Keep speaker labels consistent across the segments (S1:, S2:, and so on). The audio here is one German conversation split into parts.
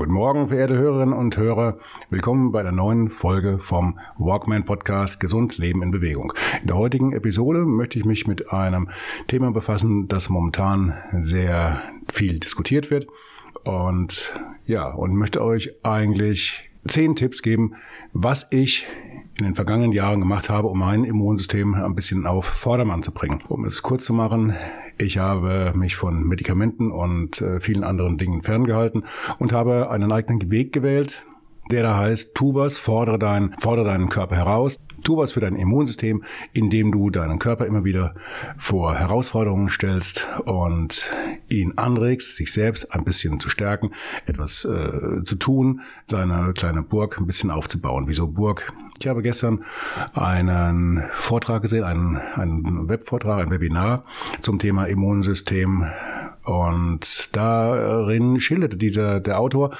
S1: Guten Morgen, verehrte Hörerinnen und Hörer. Willkommen bei der neuen Folge vom Walkman Podcast Gesund Leben in Bewegung. In der heutigen Episode möchte ich mich mit einem Thema befassen, das momentan sehr viel diskutiert wird. Und ja, und möchte euch eigentlich zehn Tipps geben, was ich in den vergangenen Jahren gemacht habe, um mein Immunsystem ein bisschen auf Vordermann zu bringen. Um es kurz zu machen, ich habe mich von Medikamenten und äh, vielen anderen Dingen ferngehalten und habe einen eigenen Weg gewählt, der da heißt, tu was, fordere, dein, fordere deinen Körper heraus, tu was für dein Immunsystem, indem du deinen Körper immer wieder vor Herausforderungen stellst und ihn anregst, sich selbst ein bisschen zu stärken, etwas äh, zu tun, seine kleine Burg ein bisschen aufzubauen. Wieso Burg? Ich habe gestern einen Vortrag gesehen, einen, einen Webvortrag, ein Webinar zum Thema Immunsystem und darin schilderte dieser, der Autor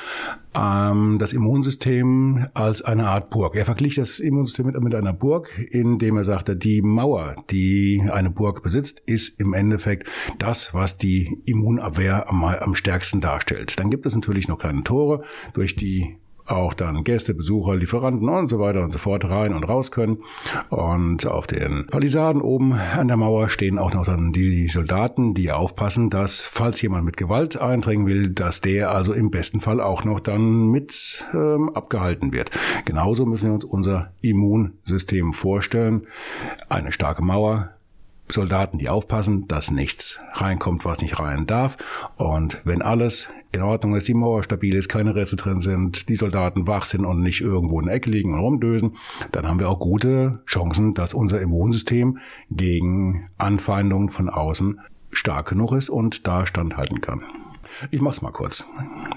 S1: ähm, das Immunsystem als eine Art Burg. Er verglich das Immunsystem mit, mit einer Burg, indem er sagte, die Mauer, die eine Burg besitzt, ist im Endeffekt das, was die Immunabwehr am, am stärksten darstellt. Dann gibt es natürlich noch kleine Tore, durch die auch dann Gäste, Besucher, Lieferanten und so weiter und so fort rein und raus können. Und auf den Palisaden oben an der Mauer stehen auch noch dann die Soldaten, die aufpassen, dass, falls jemand mit Gewalt eindringen will, dass der also im besten Fall auch noch dann mit ähm, abgehalten wird. Genauso müssen wir uns unser Immunsystem vorstellen. Eine starke Mauer, Soldaten, die aufpassen, dass nichts reinkommt, was nicht rein darf. Und wenn alles in Ordnung ist, die Mauer stabil ist, keine Reste drin sind, die Soldaten wach sind und nicht irgendwo in der Ecke liegen und rumdösen, dann haben wir auch gute Chancen, dass unser Immunsystem gegen Anfeindungen von außen stark genug ist und da standhalten kann. Ich mach's mal kurz.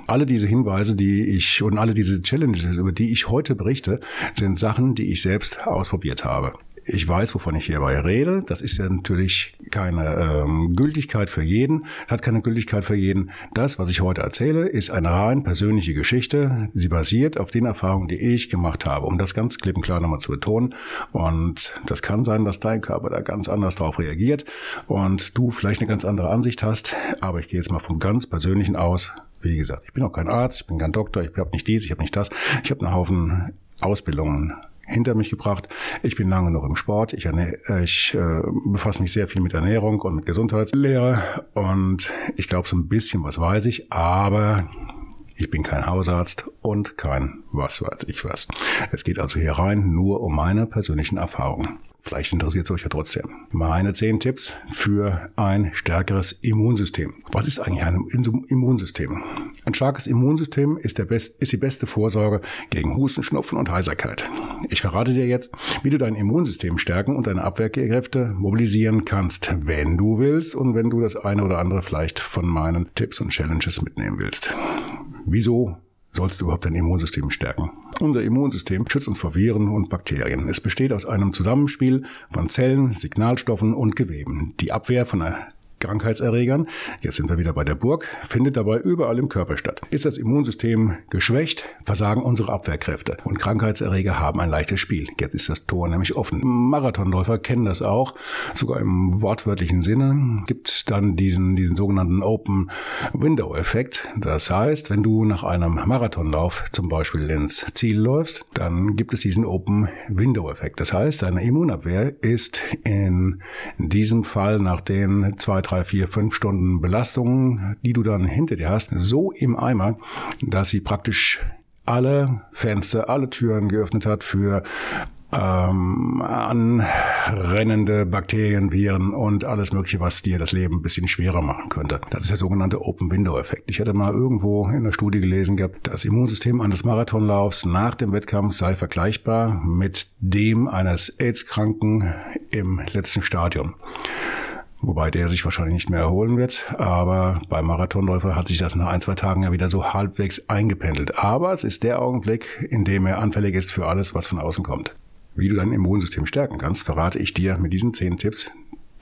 S1: Alle diese Hinweise, die ich und alle diese Challenges, über die ich heute berichte, sind Sachen, die ich selbst ausprobiert habe ich weiß, wovon ich hierbei rede. Das ist ja natürlich keine ähm, Gültigkeit für jeden, hat keine Gültigkeit für jeden. Das, was ich heute erzähle, ist eine rein persönliche Geschichte. Sie basiert auf den Erfahrungen, die ich gemacht habe, um das ganz klipp und klar nochmal zu betonen. Und das kann sein, dass dein Körper da ganz anders drauf reagiert und du vielleicht eine ganz andere Ansicht hast. Aber ich gehe jetzt mal vom ganz Persönlichen aus. Wie gesagt, ich bin auch kein Arzt, ich bin kein Doktor, ich habe nicht dies, ich habe nicht das. Ich habe einen Haufen Ausbildungen hinter mich gebracht. Ich bin lange noch im Sport. Ich, ich äh, befasse mich sehr viel mit Ernährung und mit Gesundheitslehre und ich glaube, so ein bisschen was weiß ich, aber ich bin kein Hausarzt und kein was weiß ich was. Es geht also hier rein nur um meine persönlichen Erfahrungen. Vielleicht interessiert es euch ja trotzdem. Meine zehn Tipps für ein stärkeres Immunsystem. Was ist eigentlich ein Immunsystem? Ein starkes Immunsystem ist, der best, ist die beste Vorsorge gegen Husten, Schnupfen und Heiserkeit. Ich verrate dir jetzt, wie du dein Immunsystem stärken und deine Abwehrkräfte mobilisieren kannst, wenn du willst und wenn du das eine oder andere vielleicht von meinen Tipps und Challenges mitnehmen willst. Wieso sollst du überhaupt dein Immunsystem stärken? Unser Immunsystem schützt uns vor Viren und Bakterien. Es besteht aus einem Zusammenspiel von Zellen, Signalstoffen und Geweben. Die Abwehr von Krankheitserregern, jetzt sind wir wieder bei der Burg, findet dabei überall im Körper statt. Ist das Immunsystem geschwächt, versagen unsere Abwehrkräfte und Krankheitserreger haben ein leichtes Spiel. Jetzt ist das Tor nämlich offen. Marathonläufer kennen das auch, sogar im wortwörtlichen Sinne gibt dann diesen, diesen sogenannten Open Window Effekt. Das heißt, wenn du nach einem Marathonlauf zum Beispiel ins Ziel läufst, dann gibt es diesen Open Window Effekt. Das heißt, deine Immunabwehr ist in diesem Fall nach den zwei, drei drei, vier, fünf Stunden Belastung, die du dann hinter dir hast, so im Eimer, dass sie praktisch alle Fenster, alle Türen geöffnet hat für ähm, anrennende Bakterien, Viren und alles Mögliche, was dir das Leben ein bisschen schwerer machen könnte. Das ist der sogenannte Open Window Effekt. Ich hatte mal irgendwo in der Studie gelesen gehabt, das Immunsystem eines Marathonlaufs nach dem Wettkampf sei vergleichbar mit dem eines AIDS-Kranken im letzten Stadium. Wobei der sich wahrscheinlich nicht mehr erholen wird. Aber beim Marathonläufer hat sich das nach ein, zwei Tagen ja wieder so halbwegs eingependelt. Aber es ist der Augenblick, in dem er anfällig ist für alles, was von außen kommt. Wie du dein Immunsystem stärken kannst, verrate ich dir mit diesen zehn Tipps,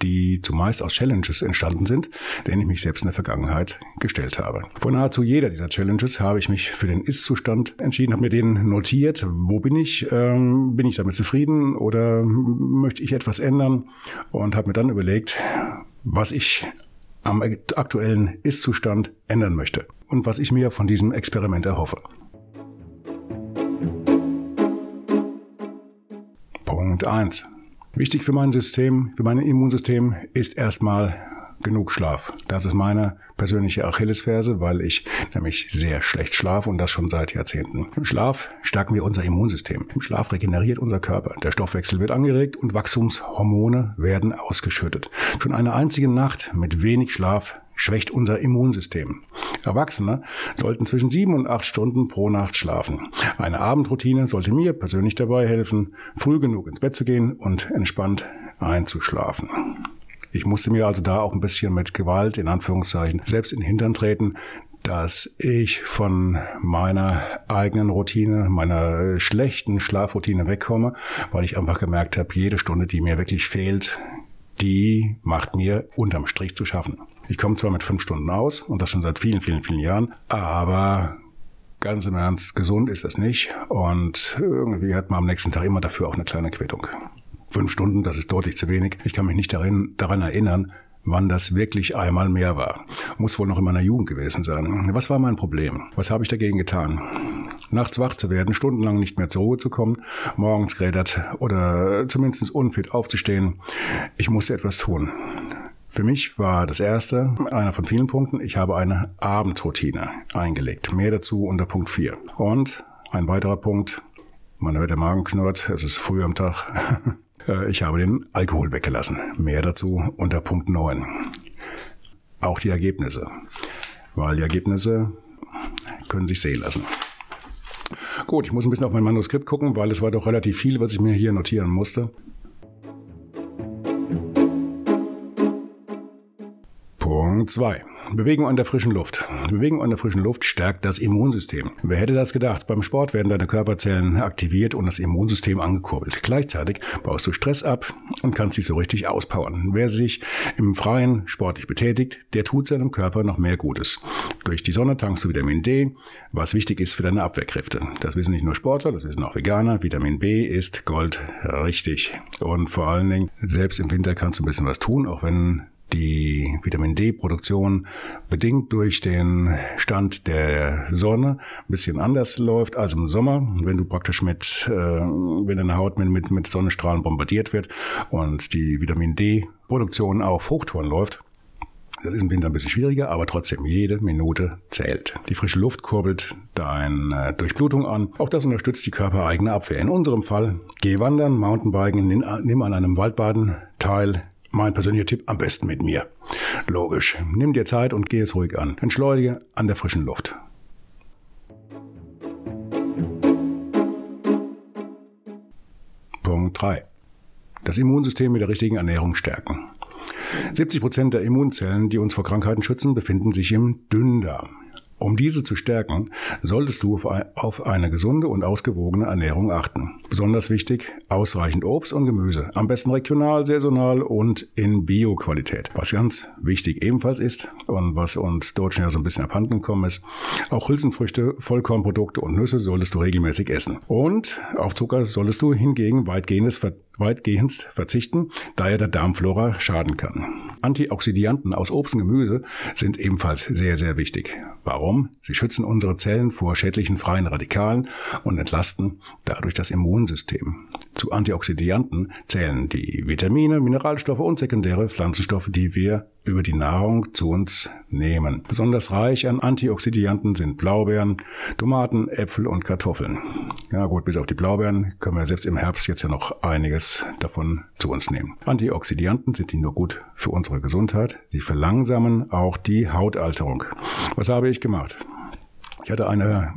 S1: die zumeist aus Challenges entstanden sind, denen ich mich selbst in der Vergangenheit gestellt habe. Vor nahezu jeder dieser Challenges habe ich mich für den Ist-Zustand entschieden, habe mir den notiert. Wo bin ich? Ähm, bin ich damit zufrieden oder möchte ich etwas ändern? Und habe mir dann überlegt, was ich am aktuellen Ist-Zustand ändern möchte und was ich mir von diesem Experiment erhoffe. Punkt 1. Wichtig für mein System, für mein Immunsystem ist erstmal genug Schlaf. Das ist meine persönliche Achillesferse, weil ich nämlich sehr schlecht schlafe und das schon seit Jahrzehnten. Im Schlaf stärken wir unser Immunsystem. Im Schlaf regeneriert unser Körper. Der Stoffwechsel wird angeregt und Wachstumshormone werden ausgeschüttet. Schon eine einzige Nacht mit wenig Schlaf schwächt unser Immunsystem. Erwachsene sollten zwischen sieben und acht Stunden pro Nacht schlafen. Eine Abendroutine sollte mir persönlich dabei helfen, früh genug ins Bett zu gehen und entspannt einzuschlafen. Ich musste mir also da auch ein bisschen mit Gewalt, in Anführungszeichen, selbst in den Hintern treten, dass ich von meiner eigenen Routine, meiner schlechten Schlafroutine wegkomme, weil ich einfach gemerkt habe, jede Stunde, die mir wirklich fehlt, die macht mir unterm Strich zu schaffen. Ich komme zwar mit fünf Stunden aus und das schon seit vielen, vielen, vielen Jahren, aber ganz im Ernst, gesund ist das nicht und irgendwie hat man am nächsten Tag immer dafür auch eine kleine Quittung. Fünf Stunden, das ist deutlich zu wenig. Ich kann mich nicht darin, daran erinnern, wann das wirklich einmal mehr war. Muss wohl noch in meiner Jugend gewesen sein. Was war mein Problem? Was habe ich dagegen getan? Nachts wach zu werden, stundenlang nicht mehr zur Ruhe zu kommen, morgens gerädert oder zumindest unfit aufzustehen. Ich musste etwas tun. Für mich war das erste, einer von vielen Punkten, ich habe eine Abendroutine eingelegt. Mehr dazu unter Punkt 4. Und ein weiterer Punkt, man hört der Magen knurrt, es ist früh am Tag. Äh, ich habe den Alkohol weggelassen. Mehr dazu unter Punkt 9. Auch die Ergebnisse. Weil die Ergebnisse können sich sehen lassen. Gut, ich muss ein bisschen auf mein Manuskript gucken, weil es war doch relativ viel, was ich mir hier notieren musste. Punkt 2. Bewegung an der frischen Luft. Bewegung an der frischen Luft stärkt das Immunsystem. Wer hätte das gedacht? Beim Sport werden deine Körperzellen aktiviert und das Immunsystem angekurbelt. Gleichzeitig baust du Stress ab und kannst dich so richtig auspowern. Wer sich im Freien sportlich betätigt, der tut seinem Körper noch mehr Gutes. Durch die Sonne tankst du Vitamin D, was wichtig ist für deine Abwehrkräfte. Das wissen nicht nur Sportler, das wissen auch Veganer. Vitamin B ist Gold richtig. Und vor allen Dingen, selbst im Winter kannst du ein bisschen was tun, auch wenn die Vitamin D-Produktion bedingt durch den Stand der Sonne ein bisschen anders läuft als im Sommer, wenn du praktisch mit, äh, wenn deine Haut mit, mit, mit Sonnenstrahlen bombardiert wird und die Vitamin D-Produktion auf Hochtouren läuft. Das ist im Winter ein bisschen schwieriger, aber trotzdem jede Minute zählt. Die frische Luft kurbelt deine Durchblutung an. Auch das unterstützt die körpereigene Abwehr. In unserem Fall geh wandern, Mountainbiken, nimm an einem Waldbaden teil, mein persönlicher Tipp, am besten mit mir. Logisch. Nimm dir Zeit und geh es ruhig an. Entschleunige an der frischen Luft. Punkt 3. Das Immunsystem mit der richtigen Ernährung stärken. 70 Prozent der Immunzellen, die uns vor Krankheiten schützen, befinden sich im Dünndarm. Um diese zu stärken, solltest du auf eine gesunde und ausgewogene Ernährung achten. Besonders wichtig, ausreichend Obst und Gemüse. Am besten regional, saisonal und in Bio-Qualität. Was ganz wichtig ebenfalls ist und was uns Deutschen ja so ein bisschen abhanden gekommen ist, auch Hülsenfrüchte, Vollkornprodukte und Nüsse solltest du regelmäßig essen. Und auf Zucker solltest du hingegen weitgehendes Ver weitgehend verzichten, da er der Darmflora schaden kann. Antioxidanten aus Obst und Gemüse sind ebenfalls sehr, sehr wichtig. Warum? Sie schützen unsere Zellen vor schädlichen freien Radikalen und entlasten dadurch das Immunsystem. Zu Antioxidanten zählen die Vitamine, Mineralstoffe und sekundäre Pflanzenstoffe, die wir über die Nahrung zu uns nehmen. Besonders reich an Antioxidanten sind Blaubeeren, Tomaten, Äpfel und Kartoffeln. Ja gut, bis auf die Blaubeeren können wir selbst im Herbst jetzt ja noch einiges davon zu uns nehmen. Antioxidanten sind nicht nur gut für unsere Gesundheit, sie verlangsamen auch die Hautalterung. Was habe ich gemacht? Ich hatte eine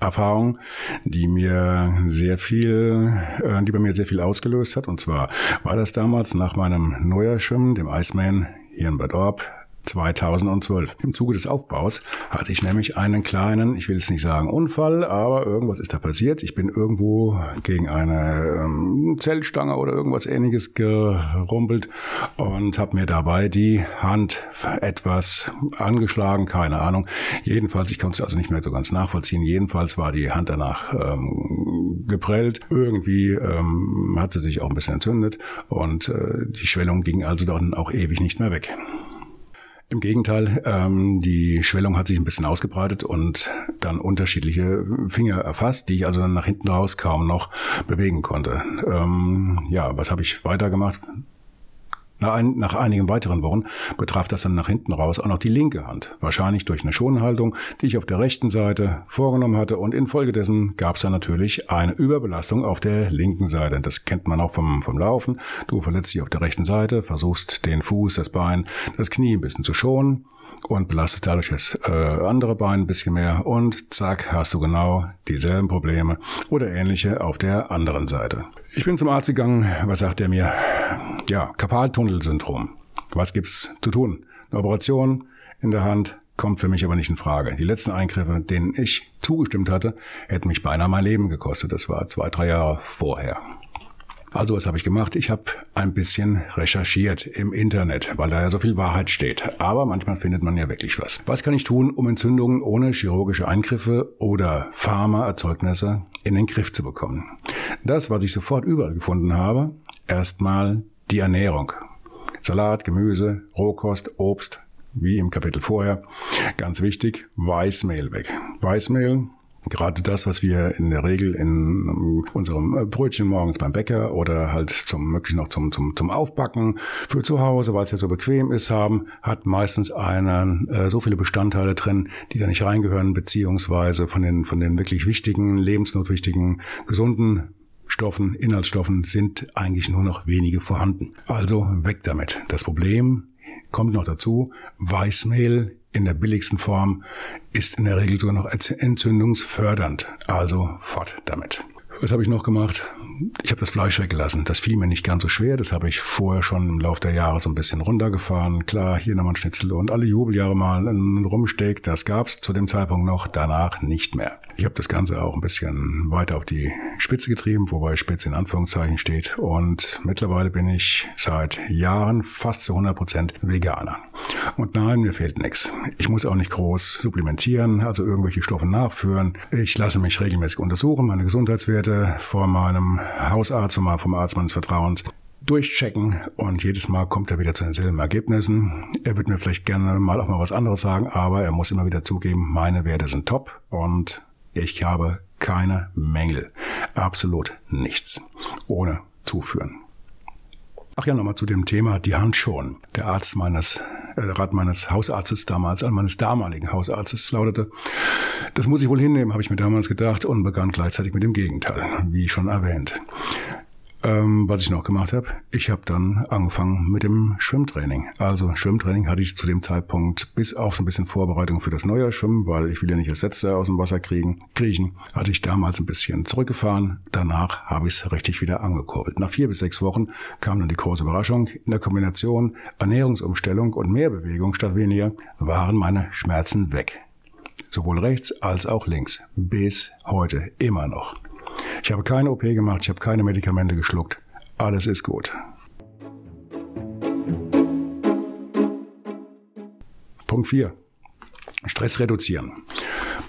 S1: Erfahrung, die mir sehr viel, äh, die bei mir sehr viel ausgelöst hat. Und zwar war das damals nach meinem Neuerschwimmen, dem Iceman hier in Bad Orb 2012. Im Zuge des Aufbaus hatte ich nämlich einen kleinen, ich will jetzt nicht sagen Unfall, aber irgendwas ist da passiert. Ich bin irgendwo gegen eine ähm, Zellstange oder irgendwas ähnliches gerumpelt und habe mir dabei die Hand etwas angeschlagen, keine Ahnung. Jedenfalls, ich konnte es also nicht mehr so ganz nachvollziehen. Jedenfalls war die Hand danach ähm, geprellt. Irgendwie ähm, hat sie sich auch ein bisschen entzündet und äh, die Schwellung ging also dann auch ewig nicht mehr weg. Im Gegenteil, ähm, die Schwellung hat sich ein bisschen ausgebreitet und dann unterschiedliche Finger erfasst, die ich also dann nach hinten raus kaum noch bewegen konnte. Ähm, ja, was habe ich weitergemacht? Nach, ein, nach einigen weiteren Wochen betraf das dann nach hinten raus auch noch die linke Hand. Wahrscheinlich durch eine Schonhaltung, die ich auf der rechten Seite vorgenommen hatte. Und infolgedessen gab es dann natürlich eine Überbelastung auf der linken Seite. Das kennt man auch vom, vom Laufen. Du verletzt dich auf der rechten Seite, versuchst den Fuß, das Bein, das Knie ein bisschen zu schonen und belastest dadurch das äh, andere Bein ein bisschen mehr. Und zack, hast du genau dieselben Probleme oder ähnliche auf der anderen Seite. Ich bin zum Arzt gegangen. Was sagt er mir? Ja, Karpaltunnelsyndrom. Was gibt's zu tun? Eine Operation in der Hand kommt für mich aber nicht in Frage. Die letzten Eingriffe, denen ich zugestimmt hatte, hätten mich beinahe mein Leben gekostet. Das war zwei, drei Jahre vorher. Also was habe ich gemacht? Ich habe ein bisschen recherchiert im Internet, weil da ja so viel Wahrheit steht. Aber manchmal findet man ja wirklich was. Was kann ich tun, um Entzündungen ohne chirurgische Eingriffe oder Pharmaerzeugnisse in den Griff zu bekommen? Das, was ich sofort überall gefunden habe, erstmal die Ernährung. Salat, Gemüse, Rohkost, Obst, wie im Kapitel vorher. Ganz wichtig, Weißmehl weg. Weißmehl Gerade das, was wir in der Regel in unserem Brötchen morgens beim Bäcker oder halt zum möglich noch zum, zum, zum Aufbacken für zu Hause, weil es ja so bequem ist, haben, hat meistens einen äh, so viele Bestandteile drin, die da nicht reingehören, beziehungsweise von den, von den wirklich wichtigen, lebensnotwichtigen, gesunden Stoffen, Inhaltsstoffen sind eigentlich nur noch wenige vorhanden. Also weg damit. Das Problem kommt noch dazu, Weißmehl in der billigsten Form ist in der Regel sogar noch entzündungsfördernd. Also fort damit. Was habe ich noch gemacht? Ich habe das Fleisch weggelassen. Das fiel mir nicht ganz so schwer. Das habe ich vorher schon im Laufe der Jahre so ein bisschen runtergefahren. Klar, hier nochmal ein Schnitzel und alle Jubeljahre mal ein Rumsteak. Das gab's zu dem Zeitpunkt noch, danach nicht mehr. Ich habe das Ganze auch ein bisschen weiter auf die Spitze getrieben, wobei Spitze in Anführungszeichen steht. Und mittlerweile bin ich seit Jahren fast zu 100 Prozent Veganer. Und nein, mir fehlt nichts. Ich muss auch nicht groß supplementieren, also irgendwelche Stoffe nachführen. Ich lasse mich regelmäßig untersuchen, meine Gesundheitswerte vor meinem Hausarzt, vom, vom Arzt meines Vertrauens durchchecken und jedes Mal kommt er wieder zu denselben Ergebnissen. Er wird mir vielleicht gerne mal auch mal was anderes sagen, aber er muss immer wieder zugeben, meine Werte sind top und ich habe keine Mängel. Absolut nichts. Ohne zuführen. Ach ja, nochmal zu dem Thema die Hand schon. Der Arzt meines, Rat meines Hausarztes damals, an meines damaligen Hausarztes lautete, das muss ich wohl hinnehmen, habe ich mir damals gedacht und begann gleichzeitig mit dem Gegenteil, wie schon erwähnt. Ähm, was ich noch gemacht habe, ich habe dann angefangen mit dem Schwimmtraining. Also Schwimmtraining hatte ich zu dem Zeitpunkt bis auf so ein bisschen Vorbereitung für das neue Schwimmen, weil ich will ja nicht als Letzter aus dem Wasser kriegen, kriechen, hatte ich damals ein bisschen zurückgefahren. Danach habe ich es richtig wieder angekurbelt. Nach vier bis sechs Wochen kam dann die große Überraschung. In der Kombination Ernährungsumstellung und mehr Bewegung statt weniger waren meine Schmerzen weg. Sowohl rechts als auch links. Bis heute immer noch. Ich habe keine OP gemacht, ich habe keine Medikamente geschluckt. Alles ist gut. Punkt 4. Stress reduzieren.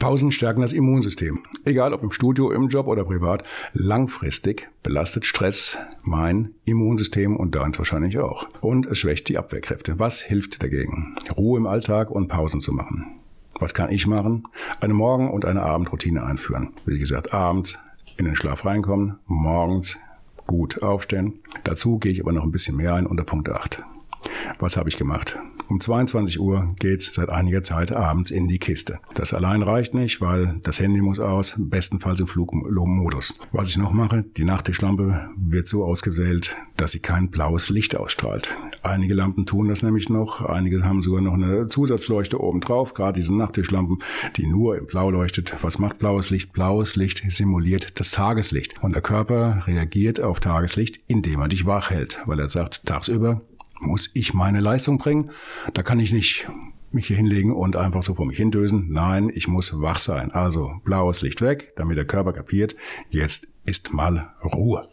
S1: Pausen stärken das Immunsystem. Egal ob im Studio, im Job oder privat, langfristig belastet Stress mein Immunsystem und deins wahrscheinlich auch. Und es schwächt die Abwehrkräfte. Was hilft dagegen? Ruhe im Alltag und Pausen zu machen. Was kann ich machen? Eine Morgen- und eine Abendroutine einführen. Wie gesagt, abends in den Schlaf reinkommen, morgens gut aufstehen. Dazu gehe ich aber noch ein bisschen mehr ein unter Punkt 8. Was habe ich gemacht? Um 22 Uhr geht's seit einiger Zeit abends in die Kiste. Das allein reicht nicht, weil das Handy muss aus, bestenfalls im Flugmodus. Was ich noch mache, die Nachttischlampe wird so ausgewählt, dass sie kein blaues Licht ausstrahlt. Einige Lampen tun das nämlich noch, einige haben sogar noch eine Zusatzleuchte oben drauf, gerade diese Nachttischlampen, die nur im Blau leuchtet. Was macht blaues Licht? Blaues Licht simuliert das Tageslicht und der Körper reagiert auf Tageslicht, indem er dich wach hält, weil er sagt, tagsüber muss ich meine Leistung bringen. Da kann ich nicht mich hier hinlegen und einfach so vor mich hindösen. Nein, ich muss wach sein. Also blaues Licht weg, damit der Körper kapiert, jetzt ist mal Ruhe.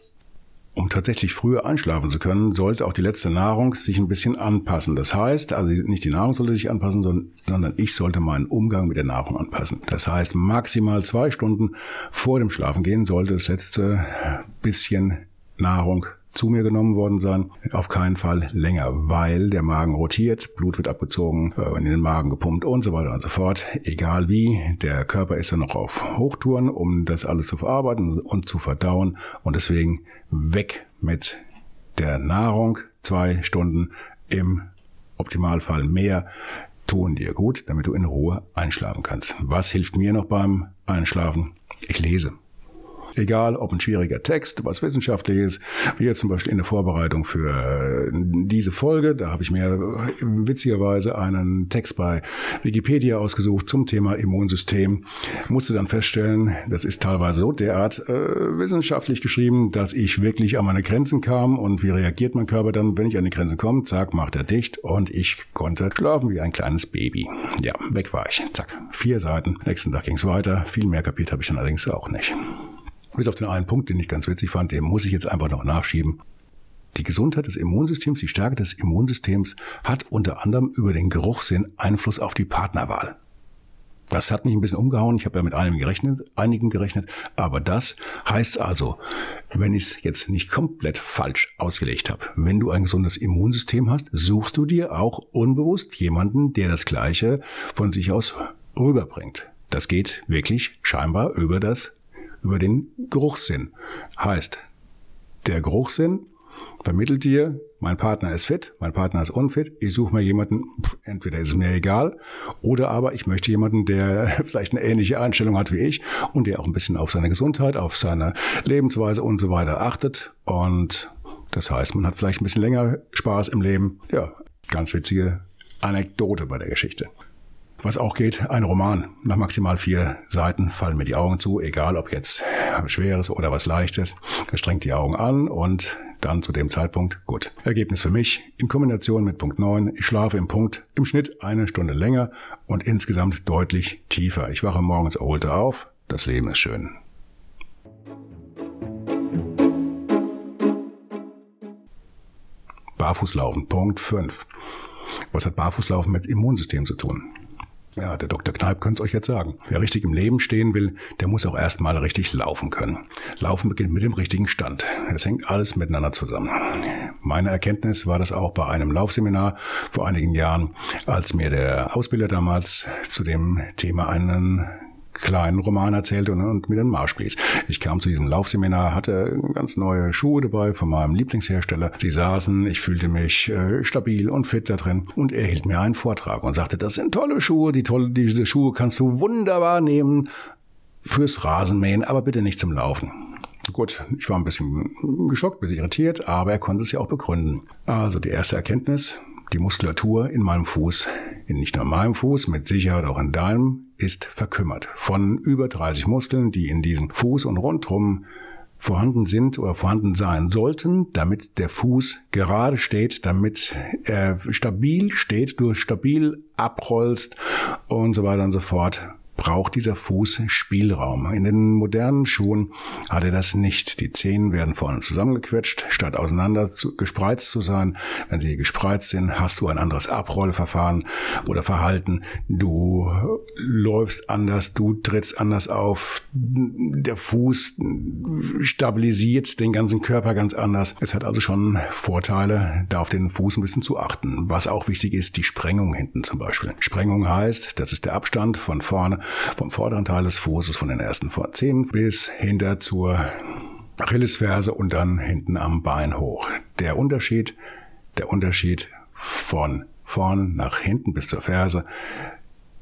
S1: Um tatsächlich früher einschlafen zu können, sollte auch die letzte Nahrung sich ein bisschen anpassen. Das heißt, also nicht die Nahrung sollte sich anpassen, sondern ich sollte meinen Umgang mit der Nahrung anpassen. Das heißt, maximal zwei Stunden vor dem Schlafengehen sollte das letzte bisschen Nahrung zu mir genommen worden sein. Auf keinen Fall länger, weil der Magen rotiert, Blut wird abgezogen, äh, in den Magen gepumpt und so weiter und so fort. Egal wie, der Körper ist dann noch auf Hochtouren, um das alles zu verarbeiten und zu verdauen. Und deswegen weg mit der Nahrung. Zwei Stunden im Optimalfall mehr tun dir gut, damit du in Ruhe einschlafen kannst. Was hilft mir noch beim Einschlafen? Ich lese. Egal, ob ein schwieriger Text, was wissenschaftliches, wie jetzt zum Beispiel in der Vorbereitung für äh, diese Folge, da habe ich mir äh, witzigerweise einen Text bei Wikipedia ausgesucht zum Thema Immunsystem. Musste dann feststellen, das ist teilweise so derart äh, wissenschaftlich geschrieben, dass ich wirklich an meine Grenzen kam und wie reagiert mein Körper dann, wenn ich an die Grenzen komme, zack, macht er dicht und ich konnte schlafen wie ein kleines Baby. Ja, weg war ich. Zack, vier Seiten. Nächsten Tag ging es weiter. Viel mehr kapiert habe ich dann allerdings auch nicht. Bis auf den einen Punkt, den ich ganz witzig fand, den muss ich jetzt einfach noch nachschieben. Die Gesundheit des Immunsystems, die Stärke des Immunsystems hat unter anderem über den Geruchssinn Einfluss auf die Partnerwahl. Das hat mich ein bisschen umgehauen. Ich habe ja mit einem gerechnet, einigen gerechnet. Aber das heißt also, wenn ich es jetzt nicht komplett falsch ausgelegt habe, wenn du ein gesundes Immunsystem hast, suchst du dir auch unbewusst jemanden, der das Gleiche von sich aus rüberbringt. Das geht wirklich scheinbar über das über den Geruchssinn. Heißt, der Geruchssinn vermittelt dir, mein Partner ist fit, mein Partner ist unfit, ich suche mir jemanden, entweder ist es mir egal, oder aber ich möchte jemanden, der vielleicht eine ähnliche Einstellung hat wie ich und der auch ein bisschen auf seine Gesundheit, auf seine Lebensweise und so weiter achtet. Und das heißt, man hat vielleicht ein bisschen länger Spaß im Leben. Ja, ganz witzige Anekdote bei der Geschichte. Was auch geht, ein Roman. Nach maximal vier Seiten fallen mir die Augen zu, egal ob jetzt Schweres oder was Leichtes. Gestrengt die Augen an und dann zu dem Zeitpunkt, gut. Ergebnis für mich, in Kombination mit Punkt 9, ich schlafe im Punkt im Schnitt eine Stunde länger und insgesamt deutlich tiefer. Ich wache morgens erholter auf, das Leben ist schön. Barfußlaufen, Punkt 5. Was hat Barfußlaufen mit Immunsystem zu tun? Ja, der Dr. Kneip könnte es euch jetzt sagen. Wer richtig im Leben stehen will, der muss auch erstmal richtig laufen können. Laufen beginnt mit dem richtigen Stand. Es hängt alles miteinander zusammen. Meine Erkenntnis war das auch bei einem Laufseminar vor einigen Jahren, als mir der Ausbilder damals zu dem Thema einen kleinen Roman erzählte und, und mir den Marsch blies. Ich kam zu diesem Laufseminar, hatte ganz neue Schuhe dabei von meinem Lieblingshersteller. Sie saßen, ich fühlte mich äh, stabil und fit da drin und er hielt mir einen Vortrag und sagte, das sind tolle Schuhe, die tolle, diese Schuhe kannst du wunderbar nehmen fürs Rasenmähen, aber bitte nicht zum Laufen. Gut, ich war ein bisschen geschockt, ein bisschen irritiert, aber er konnte es ja auch begründen. Also die erste Erkenntnis, die Muskulatur in meinem Fuß, in nicht nur meinem Fuß, mit Sicherheit auch in deinem, ist verkümmert. Von über 30 Muskeln, die in diesem Fuß und rundherum vorhanden sind oder vorhanden sein sollten, damit der Fuß gerade steht, damit er stabil steht, du stabil abrollst und so weiter und so fort braucht dieser Fuß Spielraum. In den modernen Schuhen hat er das nicht. Die Zehen werden vorne zusammengequetscht, statt auseinander zu, gespreizt zu sein. Wenn sie gespreizt sind, hast du ein anderes Abrollverfahren oder Verhalten. Du läufst anders, du trittst anders auf. Der Fuß stabilisiert den ganzen Körper ganz anders. Es hat also schon Vorteile, da auf den Fuß ein bisschen zu achten. Was auch wichtig ist, die Sprengung hinten zum Beispiel. Sprengung heißt, das ist der Abstand von vorne vom vorderen Teil des Fußes, von den ersten Zehen bis hinter zur Achillesferse und dann hinten am Bein hoch. Der Unterschied, der Unterschied von vorn nach hinten bis zur Ferse,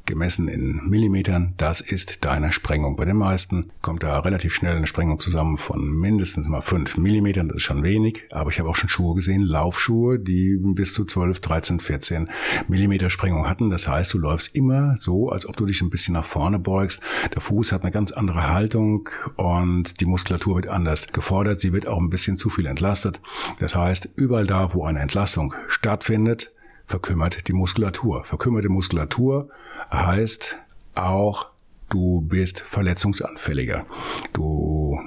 S1: gemessen in Millimetern, das ist deine Sprengung. Bei den meisten kommt da relativ schnell eine Sprengung zusammen von mindestens mal 5 Millimetern, das ist schon wenig, aber ich habe auch schon Schuhe gesehen, Laufschuhe, die bis zu 12, 13, 14 Millimeter Sprengung hatten. Das heißt, du läufst immer so, als ob du dich ein bisschen nach vorne beugst. Der Fuß hat eine ganz andere Haltung und die Muskulatur wird anders gefordert. Sie wird auch ein bisschen zu viel entlastet. Das heißt, überall da, wo eine Entlastung stattfindet, verkümmert die Muskulatur. Verkümmerte Muskulatur heißt auch, du bist verletzungsanfälliger. Du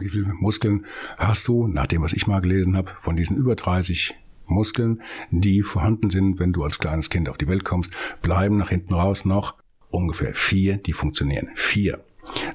S1: wie viele Muskeln hast du, nach dem, was ich mal gelesen habe, von diesen über 30 Muskeln, die vorhanden sind, wenn du als kleines Kind auf die Welt kommst, bleiben nach hinten raus noch ungefähr vier, die funktionieren. Vier.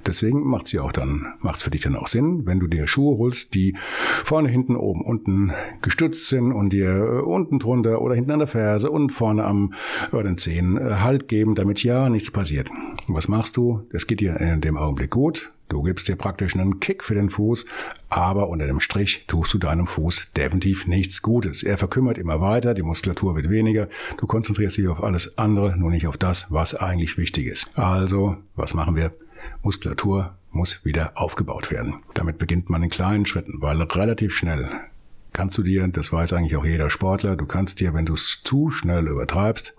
S1: Deswegen macht sie auch dann, macht es für dich dann auch Sinn, wenn du dir Schuhe holst, die vorne, hinten, oben, unten gestützt sind und dir äh, unten drunter oder hinten an der Ferse und vorne am oder den Zehen äh, Halt geben, damit ja nichts passiert. Und was machst du? Das geht dir in dem Augenblick gut. Du gibst dir praktisch einen Kick für den Fuß, aber unter dem Strich tust du deinem Fuß definitiv nichts Gutes. Er verkümmert immer weiter, die Muskulatur wird weniger, du konzentrierst dich auf alles andere, nur nicht auf das, was eigentlich wichtig ist. Also, was machen wir? Muskulatur muss wieder aufgebaut werden. Damit beginnt man in kleinen Schritten, weil relativ schnell kannst du dir, das weiß eigentlich auch jeder Sportler, du kannst dir, wenn du es zu schnell übertreibst,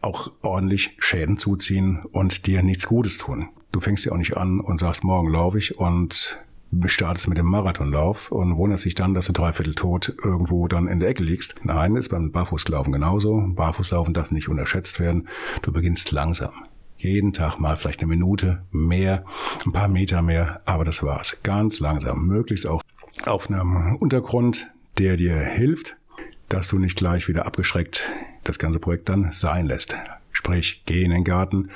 S1: auch ordentlich Schäden zuziehen und dir nichts Gutes tun. Du fängst ja auch nicht an und sagst, morgen laufe ich und startest mit dem Marathonlauf und wunderst dich dann, dass du dreiviertel tot irgendwo dann in der Ecke liegst. Nein, ist beim Barfußlaufen genauso. Barfußlaufen darf nicht unterschätzt werden. Du beginnst langsam jeden Tag mal vielleicht eine Minute mehr, ein paar Meter mehr, aber das war's. Ganz langsam, möglichst auch auf einem Untergrund, der dir hilft, dass du nicht gleich wieder abgeschreckt das ganze Projekt dann sein lässt. Sprich, geh in den Garten,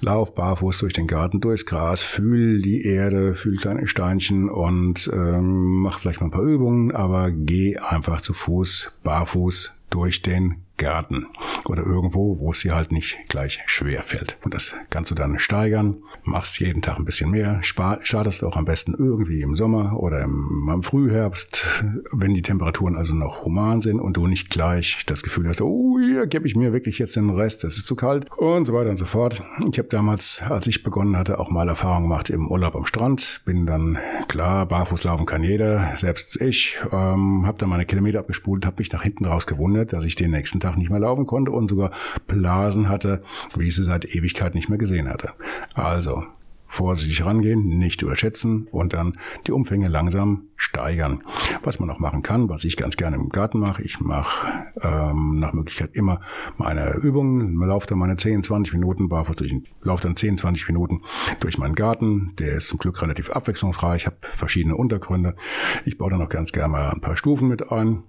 S1: lauf barfuß durch den Garten, durchs Gras, fühl die Erde, fühl kleine Steinchen und ähm, mach vielleicht mal ein paar Übungen, aber geh einfach zu Fuß, barfuß durch den Garten oder irgendwo, wo es dir halt nicht gleich schwer fällt. Und das kannst du dann steigern, machst jeden Tag ein bisschen mehr, startest auch am besten irgendwie im Sommer oder im, im Frühherbst, wenn die Temperaturen also noch human sind und du nicht gleich das Gefühl hast, oh, hier gebe ich mir wirklich jetzt den Rest, es ist zu kalt und so weiter und so fort. Ich habe damals, als ich begonnen hatte, auch mal Erfahrung gemacht im Urlaub am Strand, bin dann, klar, barfuß laufen kann jeder, selbst ich, ähm, habe dann meine Kilometer abgespult, habe mich nach hinten raus gewundert, dass ich den nächsten Tag nicht mehr laufen konnte und sogar Blasen hatte, wie ich sie seit Ewigkeit nicht mehr gesehen hatte. Also, vorsichtig rangehen, nicht überschätzen und dann die Umfänge langsam steigern. Was man auch machen kann, was ich ganz gerne im Garten mache, ich mache ähm, nach Möglichkeit immer meine Übungen, laufe dann meine 10, 20 Minuten barfuß durch, laufe dann 10, 20 Minuten durch meinen Garten. Der ist zum Glück relativ abwechslungsreich, habe verschiedene Untergründe. Ich baue dann auch ganz gerne mal ein paar Stufen mit ein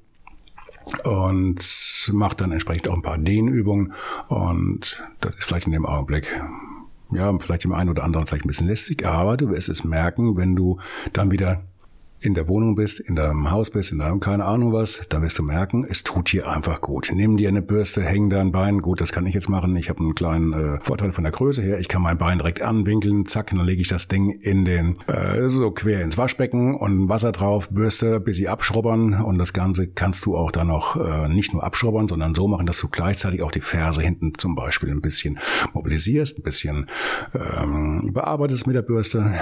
S1: und macht dann entsprechend auch ein paar Dehnübungen. Und das ist vielleicht in dem Augenblick ja, vielleicht dem einen oder anderen vielleicht ein bisschen lästig, aber du wirst es merken, wenn du dann wieder in der Wohnung bist, in deinem Haus bist, in deinem keine Ahnung was, dann wirst du merken, es tut dir einfach gut. Nimm dir eine Bürste, häng da ein Bein. Gut, das kann ich jetzt machen. Ich habe einen kleinen äh, Vorteil von der Größe her. Ich kann mein Bein direkt anwinkeln, zack, dann lege ich das Ding in den äh, so quer ins Waschbecken und Wasser drauf, Bürste, bis sie abschrubbern und das Ganze kannst du auch dann noch äh, nicht nur abschrubbern, sondern so machen, dass du gleichzeitig auch die Ferse hinten zum Beispiel ein bisschen mobilisierst, ein bisschen ähm, bearbeitest mit der Bürste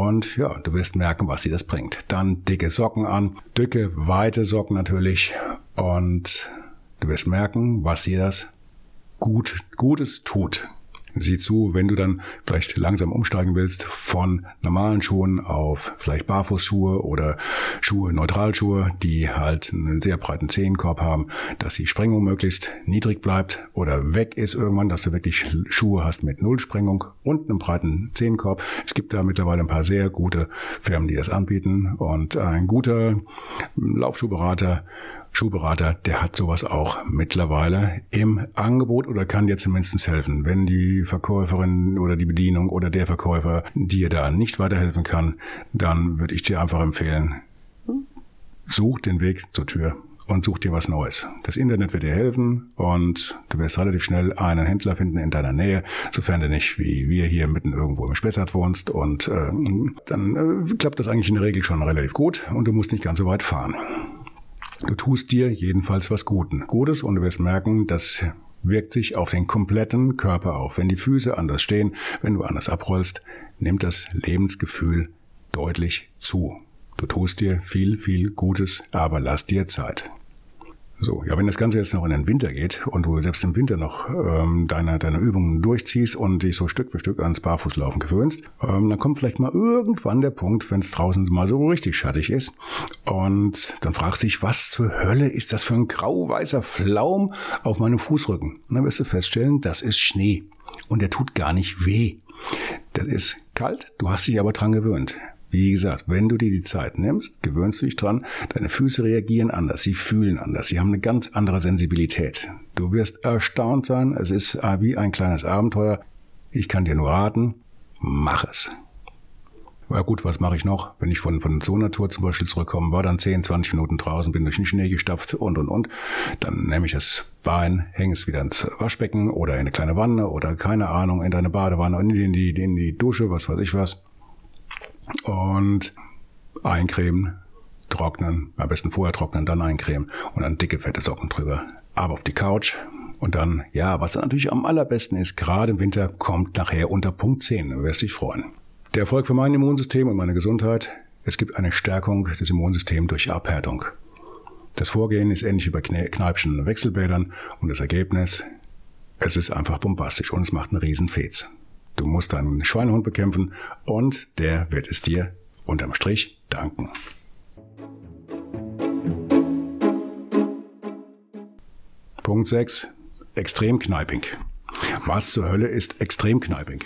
S1: und ja, du wirst merken, was dir das bringt. Dann dicke Socken an, dicke, weite Socken natürlich. Und du wirst merken, was dir das gut, Gutes tut. Sieh zu, wenn du dann vielleicht langsam umsteigen willst von normalen Schuhen auf vielleicht Barfußschuhe oder Schuhe, Neutralschuhe, die halt einen sehr breiten Zehenkorb haben, dass die Sprengung möglichst niedrig bleibt oder weg ist irgendwann, dass du wirklich Schuhe hast mit Nullsprengung und einem breiten Zehenkorb. Es gibt da mittlerweile ein paar sehr gute Firmen, die das anbieten und ein guter Laufschuhberater Schuhberater, der hat sowas auch mittlerweile im Angebot oder kann dir zumindest helfen. Wenn die Verkäuferin oder die Bedienung oder der Verkäufer dir da nicht weiterhelfen kann, dann würde ich dir einfach empfehlen, such den Weg zur Tür und such dir was Neues. Das Internet wird dir helfen und du wirst relativ schnell einen Händler finden in deiner Nähe, sofern du nicht wie wir hier mitten irgendwo im Spessart wohnst und äh, dann äh, klappt das eigentlich in der Regel schon relativ gut und du musst nicht ganz so weit fahren. Du tust dir jedenfalls was Guten. Gutes und du wirst merken, dass wirkt sich auf den kompletten Körper auf. Wenn die Füße anders stehen, wenn du anders abrollst, nimmt das Lebensgefühl deutlich zu. Du tust dir viel, viel Gutes, aber lass dir Zeit. So, ja, wenn das Ganze jetzt noch in den Winter geht und du selbst im Winter noch ähm, deine, deine Übungen durchziehst und dich so Stück für Stück ans Barfußlaufen gewöhnst, ähm, dann kommt vielleicht mal irgendwann der Punkt, wenn es draußen mal so richtig schattig ist und dann fragst du dich, was zur Hölle ist das für ein grau-weißer Flaum auf meinem Fußrücken? Und dann wirst du feststellen, das ist Schnee und der tut gar nicht weh. Das ist kalt, du hast dich aber dran gewöhnt. Wie gesagt, wenn du dir die Zeit nimmst, gewöhnst du dich dran, deine Füße reagieren anders, sie fühlen anders, sie haben eine ganz andere Sensibilität. Du wirst erstaunt sein, es ist äh, wie ein kleines Abenteuer. Ich kann dir nur raten, mach es. Ja gut, was mache ich noch? Wenn ich von, von so einer Tour zum Beispiel zurückkomme, war dann 10, 20 Minuten draußen, bin durch den Schnee gestapft und, und, und. Dann nehme ich das Bein, hänge es wieder ins Waschbecken oder in eine kleine Wanne oder keine Ahnung, in deine Badewanne und in die, in die Dusche, was weiß ich was und eincremen, trocknen, am besten vorher trocknen, dann eincremen und dann dicke, fette Socken drüber. Ab auf die Couch und dann, ja, was natürlich am allerbesten ist, gerade im Winter, kommt nachher unter Punkt 10. Du wirst dich freuen. Der Erfolg für mein Immunsystem und meine Gesundheit, es gibt eine Stärkung des Immunsystems durch Abhärtung. Das Vorgehen ist ähnlich wie bei Kneipschen Wechselbädern und das Ergebnis, es ist einfach bombastisch und es macht einen riesen Fez. Du musst einen Schweinehund bekämpfen und der wird es dir unterm Strich danken. Punkt 6. Extremkneiping. Was zur Hölle ist Extremkneiping?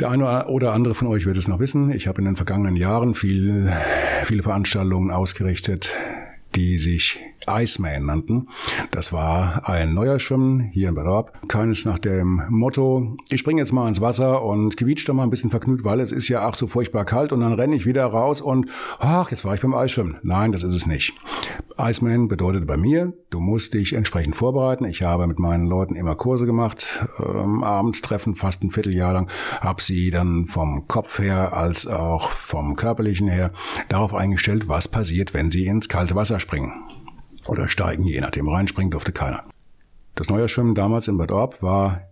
S1: Der eine oder andere von euch wird es noch wissen. Ich habe in den vergangenen Jahren viel, viele Veranstaltungen ausgerichtet, die sich Iceman nannten. Das war ein neuer Schwimmen hier in Bad Orb. Keines nach dem Motto, ich springe jetzt mal ins Wasser und quietsche da mal ein bisschen vergnügt, weil es ist ja ach so furchtbar kalt und dann renne ich wieder raus und ach, jetzt war ich beim Eisschwimmen. Nein, das ist es nicht. Iceman bedeutet bei mir, du musst dich entsprechend vorbereiten. Ich habe mit meinen Leuten immer Kurse gemacht, ähm, abends treffen, fast ein Vierteljahr lang, habe sie dann vom Kopf her als auch vom körperlichen her darauf eingestellt, was passiert, wenn sie ins kalte Wasser springen. Oder steigen, je nachdem. Reinspringen durfte keiner. Das neue Schwimmen damals in Bad Orb war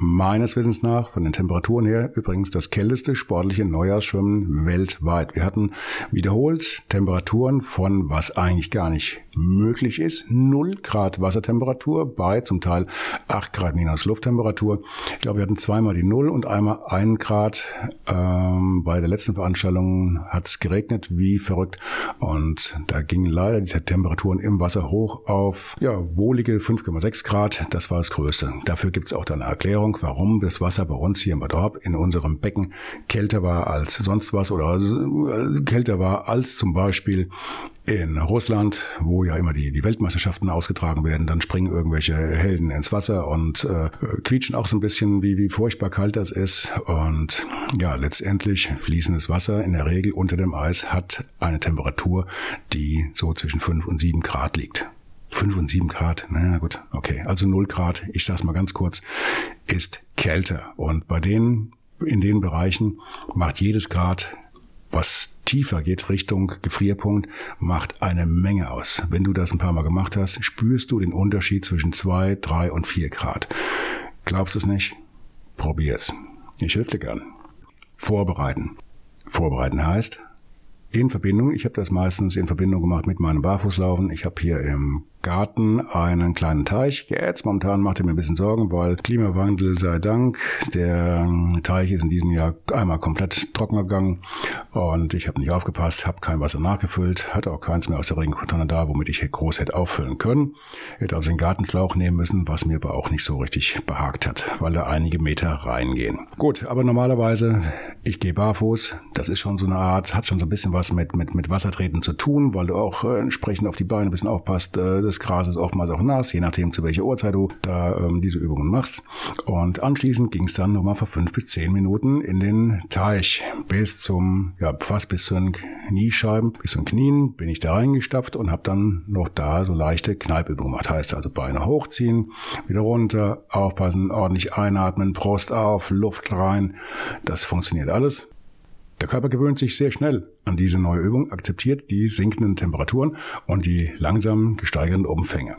S1: meines Wissens nach, von den Temperaturen her, übrigens das kälteste sportliche Neujahrsschwimmen weltweit. Wir hatten wiederholt Temperaturen von, was eigentlich gar nicht möglich ist, 0 Grad Wassertemperatur bei zum Teil 8 Grad minus Lufttemperatur. Ich glaube, wir hatten zweimal die 0 und einmal 1 Grad. Ähm, bei der letzten Veranstaltung hat es geregnet, wie verrückt. Und da gingen leider die Temperaturen im Wasser hoch auf ja, wohlige 5,6 Grad. Das war das Größte. Dafür gibt es auch dann eine Erklärung Erklärung, warum das Wasser bei uns hier im Bad Orb in unserem Becken kälter war als sonst was oder äh, kälter war als zum Beispiel in Russland, wo ja immer die, die Weltmeisterschaften ausgetragen werden, dann springen irgendwelche Helden ins Wasser und äh, quietschen auch so ein bisschen, wie, wie furchtbar kalt das ist. Und ja, letztendlich fließendes Wasser in der Regel unter dem Eis hat eine Temperatur, die so zwischen fünf und sieben Grad liegt. 5 und 7 Grad, na gut, okay, also 0 Grad, ich sag's mal ganz kurz, ist kälter. Und bei denen, in den Bereichen macht jedes Grad, was tiefer geht Richtung Gefrierpunkt, macht eine Menge aus. Wenn du das ein paar Mal gemacht hast, spürst du den Unterschied zwischen 2, 3 und 4 Grad. Glaubst es nicht? Probier's. Ich helfe dir gern. Vorbereiten. Vorbereiten heißt, in Verbindung, ich habe das meistens in Verbindung gemacht mit meinem Barfußlaufen. Ich habe hier im Garten einen kleinen Teich. Jetzt momentan macht er mir ein bisschen Sorgen, weil Klimawandel sei Dank. Der Teich ist in diesem Jahr einmal komplett trocken gegangen und ich habe nicht aufgepasst, habe kein Wasser nachgefüllt, hatte auch keins mehr aus der Regencontainer da, womit ich groß hätte auffüllen können. Hätte also den Gartenschlauch nehmen müssen, was mir aber auch nicht so richtig behagt hat, weil da einige Meter reingehen. Gut, aber normalerweise, ich gehe barfuß. Das ist schon so eine Art, hat schon so ein bisschen was mit, mit, mit Wassertreten zu tun, weil du auch äh, entsprechend auf die Beine ein bisschen aufpasst. Äh, das Gras ist oftmals auch nass, je nachdem zu welcher Uhrzeit du da ähm, diese Übungen machst. Und anschließend ging es dann nochmal für fünf bis zehn Minuten in den Teich bis zum, ja, fast bis zu den Kniescheiben, bis zu den Knien bin ich da reingestapft und habe dann noch da so leichte Kneipübungen gemacht. Heißt also Beine hochziehen, wieder runter, aufpassen, ordentlich einatmen, Brust auf, Luft rein. Das funktioniert alles. Der Körper gewöhnt sich sehr schnell an diese neue Übung, akzeptiert die sinkenden Temperaturen und die langsam gesteigernden Umfänge.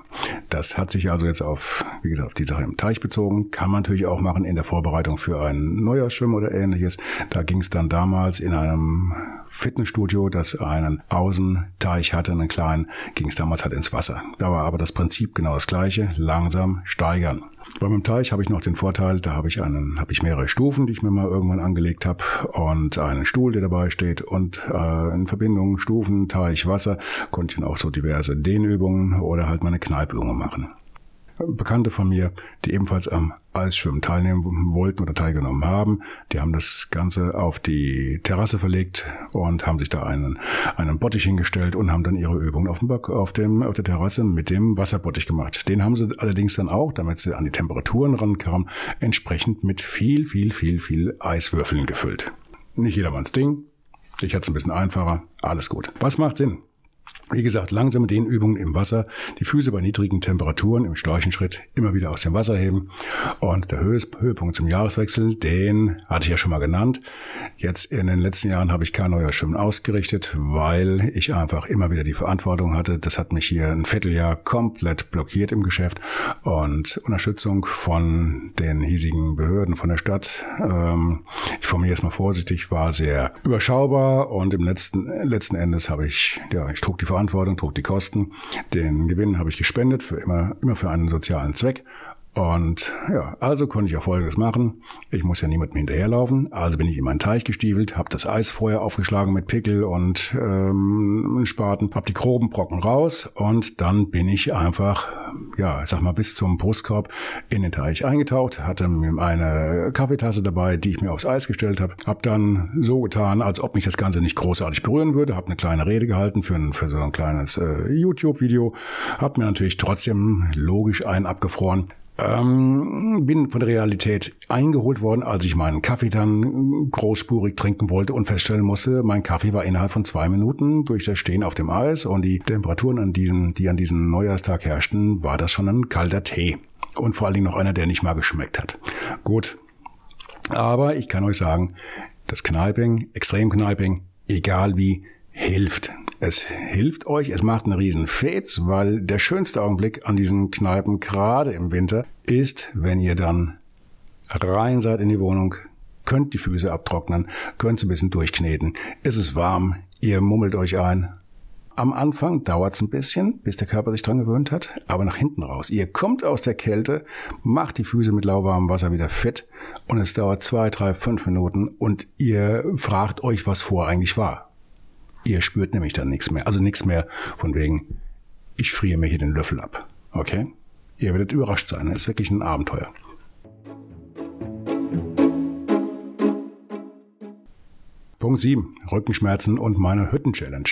S1: Das hat sich also jetzt auf, wie gesagt, auf die Sache im Teich bezogen. Kann man natürlich auch machen in der Vorbereitung für ein neuer Schwimm oder ähnliches. Da ging es dann damals in einem Fitnessstudio, das einen Außenteich hatte, einen kleinen, ging es damals halt ins Wasser. Da war aber das Prinzip genau das gleiche, langsam steigern. Beim Teich habe ich noch den Vorteil, da habe ich einen, habe ich mehrere Stufen, die ich mir mal irgendwann angelegt habe und einen Stuhl, der dabei steht und äh, in Verbindung Stufen, Teich, Wasser konnte ich dann auch so diverse Dehnübungen oder halt meine Kneipübungen machen. Bekannte von mir, die ebenfalls am Eisschwimmen teilnehmen wollten oder teilgenommen haben. Die haben das Ganze auf die Terrasse verlegt und haben sich da einen, einen Bottich hingestellt und haben dann ihre Übungen auf, dem, auf, dem, auf der Terrasse mit dem Wasserbottich gemacht. Den haben sie allerdings dann auch, damit sie an die Temperaturen rankamen, entsprechend mit viel, viel, viel, viel Eiswürfeln gefüllt. Nicht jedermanns Ding. Ich hatte es ein bisschen einfacher. Alles gut. Was macht Sinn? Wie gesagt, langsame Dehnübungen im Wasser, die Füße bei niedrigen Temperaturen im Storchenschritt immer wieder aus dem Wasser heben. Und der Höhepunkt zum Jahreswechsel, den hatte ich ja schon mal genannt. Jetzt in den letzten Jahren habe ich kein neuer Schwimmen ausgerichtet, weil ich einfach immer wieder die Verantwortung hatte. Das hat mich hier ein Vierteljahr komplett blockiert im Geschäft. Und Unterstützung von den hiesigen Behörden, von der Stadt, ähm, ich formuliere es mal vorsichtig, war sehr überschaubar. Und im letzten, letzten Endes habe ich, ja, ich trug die Verantwortung Verantwortung, trug die Kosten. Den Gewinn habe ich gespendet für immer, immer für einen sozialen Zweck. Und ja, also konnte ich auch Folgendes machen. Ich muss ja niemandem hinterherlaufen. Also bin ich in meinen Teich gestiefelt, habe das Eis vorher aufgeschlagen mit Pickel und ähm, Spaten, habe die groben Brocken raus und dann bin ich einfach, ja, sag mal, bis zum Brustkorb in den Teich eingetaucht, hatte mir eine Kaffeetasse dabei, die ich mir aufs Eis gestellt habe, habe dann so getan, als ob mich das Ganze nicht großartig berühren würde, habe eine kleine Rede gehalten für, ein, für so ein kleines äh, YouTube-Video, habe mir natürlich trotzdem logisch einen abgefroren, ähm, bin von der Realität eingeholt worden, als ich meinen Kaffee dann großspurig trinken wollte und feststellen musste, mein Kaffee war innerhalb von zwei Minuten durch das Stehen auf dem Eis und die Temperaturen, an diesen, die an diesem Neujahrstag herrschten, war das schon ein kalter Tee. Und vor allen Dingen noch einer, der nicht mal geschmeckt hat. Gut. Aber ich kann euch sagen, das Kniping, Extremkniping, egal wie, hilft. Es hilft euch, es macht einen riesen Fetz, weil der schönste Augenblick an diesen Kneipen, gerade im Winter, ist, wenn ihr dann rein seid in die Wohnung, könnt die Füße abtrocknen, könnt ein bisschen durchkneten, es ist warm, ihr mummelt euch ein. Am Anfang dauert es ein bisschen, bis der Körper sich dran gewöhnt hat, aber nach hinten raus. Ihr kommt aus der Kälte, macht die Füße mit lauwarmem Wasser wieder fit und es dauert zwei, drei, fünf Minuten und ihr fragt euch, was vor eigentlich war. Ihr spürt nämlich dann nichts mehr. Also nichts mehr von wegen, ich friere mir hier den Löffel ab. Okay? Ihr werdet überrascht sein. Es ist wirklich ein Abenteuer. Punkt 7. Rückenschmerzen und meine Hütten-Challenge.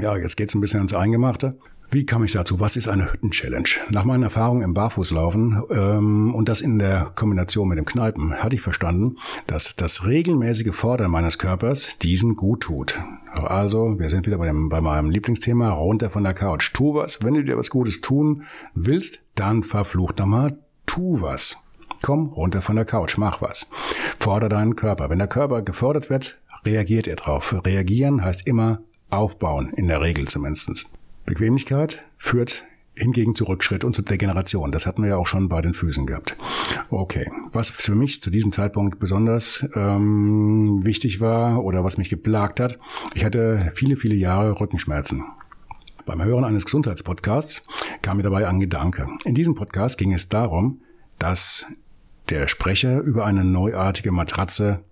S1: Ja, jetzt geht's ein bisschen ans Eingemachte. Wie kam ich dazu? Was ist eine Hütten-Challenge? Nach meinen Erfahrungen im Barfußlaufen ähm, und das in der Kombination mit dem Kneipen hatte ich verstanden, dass das regelmäßige Fordern meines Körpers diesem gut tut. Also, wir sind wieder bei, dem, bei meinem Lieblingsthema, runter von der Couch. Tu was. Wenn du dir was Gutes tun willst, dann verflucht nochmal, tu was. Komm runter von der Couch, mach was. Forder deinen Körper. Wenn der Körper gefordert wird, reagiert er drauf. Reagieren heißt immer aufbauen, in der Regel zumindest. Bequemlichkeit führt hingegen zu Rückschritt und zu Degeneration. Das hatten wir ja auch schon bei den Füßen gehabt. Okay, was für mich zu diesem Zeitpunkt besonders ähm, wichtig war oder was mich geplagt hat, ich hatte viele, viele Jahre Rückenschmerzen. Beim Hören eines Gesundheitspodcasts kam mir dabei ein Gedanke. In diesem Podcast ging es darum, dass der Sprecher über eine neuartige Matratze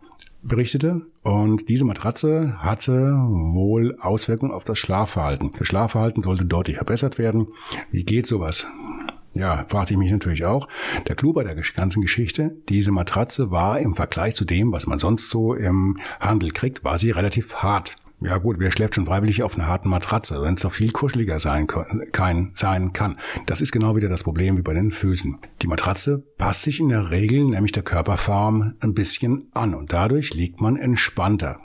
S1: berichtete. Und diese Matratze hatte wohl Auswirkungen auf das Schlafverhalten. Das Schlafverhalten sollte deutlich verbessert werden. Wie geht sowas? Ja, fragte ich mich natürlich auch. Der Clou bei der ganzen Geschichte, diese Matratze war im Vergleich zu dem, was man sonst so im Handel kriegt, war sie relativ hart. Ja gut, wer schläft schon freiwillig auf einer harten Matratze, wenn es doch viel kuscheliger sein, kein, sein kann. Das ist genau wieder das Problem wie bei den Füßen. Die Matratze passt sich in der Regel nämlich der Körperform ein bisschen an und dadurch liegt man entspannter.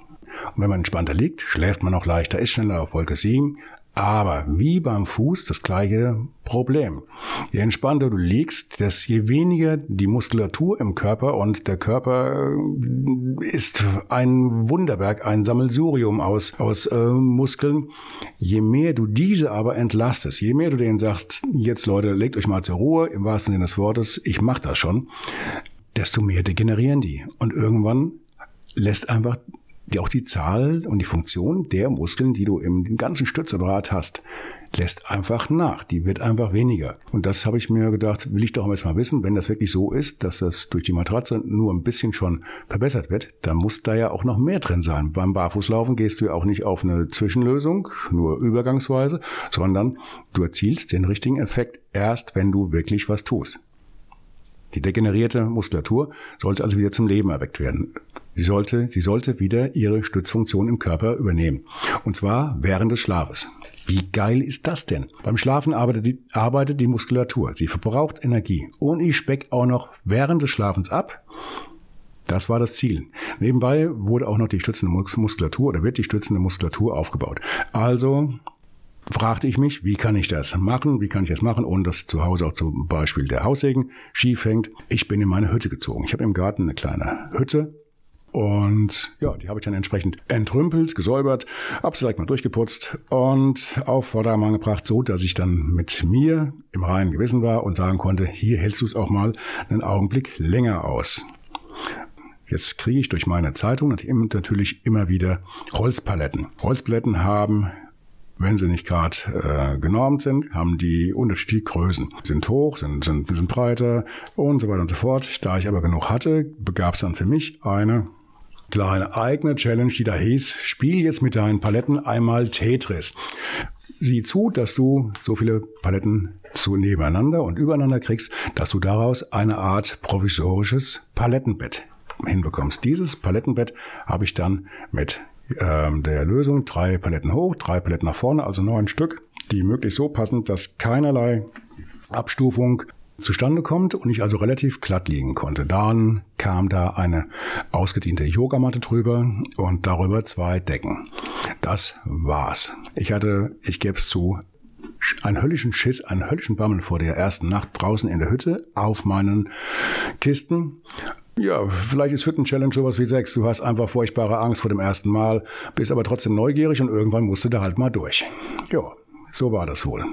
S1: Und wenn man entspannter liegt, schläft man auch leichter, ist schneller auf Wolke 7, Aber wie beim Fuß das gleiche Problem. Je entspannter du liegst, desto je weniger die Muskulatur im Körper und der Körper äh, ist ein Wunderwerk, ein Sammelsurium aus, aus äh, Muskeln. Je mehr du diese aber entlastest, je mehr du denen sagst, jetzt Leute, legt euch mal zur Ruhe, im wahrsten Sinne des Wortes, ich mach das schon, desto mehr degenerieren die. Und irgendwann lässt einfach die auch die Zahl und die Funktion der Muskeln, die du im ganzen Stützapparat hast, lässt einfach nach. Die wird einfach weniger. Und das habe ich mir gedacht, will ich doch jetzt mal wissen, wenn das wirklich so ist, dass das durch die Matratze nur ein bisschen schon verbessert wird, dann muss da ja auch noch mehr drin sein. Beim Barfußlaufen gehst du ja auch nicht auf eine Zwischenlösung, nur übergangsweise, sondern du erzielst den richtigen Effekt erst, wenn du wirklich was tust. Die degenerierte Muskulatur sollte also wieder zum Leben erweckt werden. Sie sollte, sie sollte wieder ihre Stützfunktion im Körper übernehmen. Und zwar während des Schlafes. Wie geil ist das denn? Beim Schlafen arbeitet die, arbeitet die Muskulatur. Sie verbraucht Energie. Und ich speck auch noch während des Schlafens ab. Das war das Ziel. Nebenbei wurde auch noch die stützende Muskulatur oder wird die stützende Muskulatur aufgebaut. Also fragte ich mich, wie kann ich das machen? Wie kann ich das machen, ohne dass zu Hause auch zum Beispiel der Haussegen schief hängt? Ich bin in meine Hütte gezogen. Ich habe im Garten eine kleine Hütte. Und ja, die habe ich dann entsprechend entrümpelt, gesäubert, hab's mal durchgeputzt und auf Vordermann gebracht, so dass ich dann mit mir im reinen Gewissen war und sagen konnte, hier hältst du es auch mal einen Augenblick länger aus. Jetzt kriege ich durch meine Zeitung natürlich immer wieder Holzpaletten. Holzpaletten haben wenn sie nicht gerade äh, genormt sind, haben die unterschiedliche Größen. Sind hoch, sind, sind, sind breiter und so weiter und so fort. Da ich aber genug hatte, begab es dann für mich eine kleine eigene Challenge, die da hieß, spiel jetzt mit deinen Paletten einmal Tetris. Sieh zu, dass du so viele Paletten zu nebeneinander und übereinander kriegst, dass du daraus eine Art provisorisches Palettenbett hinbekommst. Dieses Palettenbett habe ich dann mit ähm, der Lösung drei Paletten hoch, drei Paletten nach vorne, also neun Stück, die möglichst so passen, dass keinerlei Abstufung zustande kommt und ich also relativ glatt liegen konnte. Dann kam da eine ausgediente Yogamatte drüber und darüber zwei Decken. Das war's. Ich hatte, ich gebe es zu, einen höllischen Schiss, einen höllischen Bammel vor der ersten Nacht draußen in der Hütte auf meinen Kisten. Ja, vielleicht ist Hütten-Challenge sowas wie sechs. Du hast einfach furchtbare Angst vor dem ersten Mal, bist aber trotzdem neugierig und irgendwann musst du da halt mal durch. Ja, so war das wohl.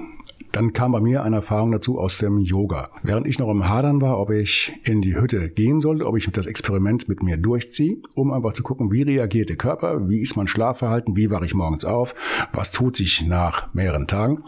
S1: Dann kam bei mir eine Erfahrung dazu aus dem Yoga. Während ich noch im Hadern war, ob ich in die Hütte gehen sollte, ob ich das Experiment mit mir durchziehe, um einfach zu gucken, wie reagiert der Körper, wie ist mein Schlafverhalten, wie wache ich morgens auf, was tut sich nach mehreren Tagen,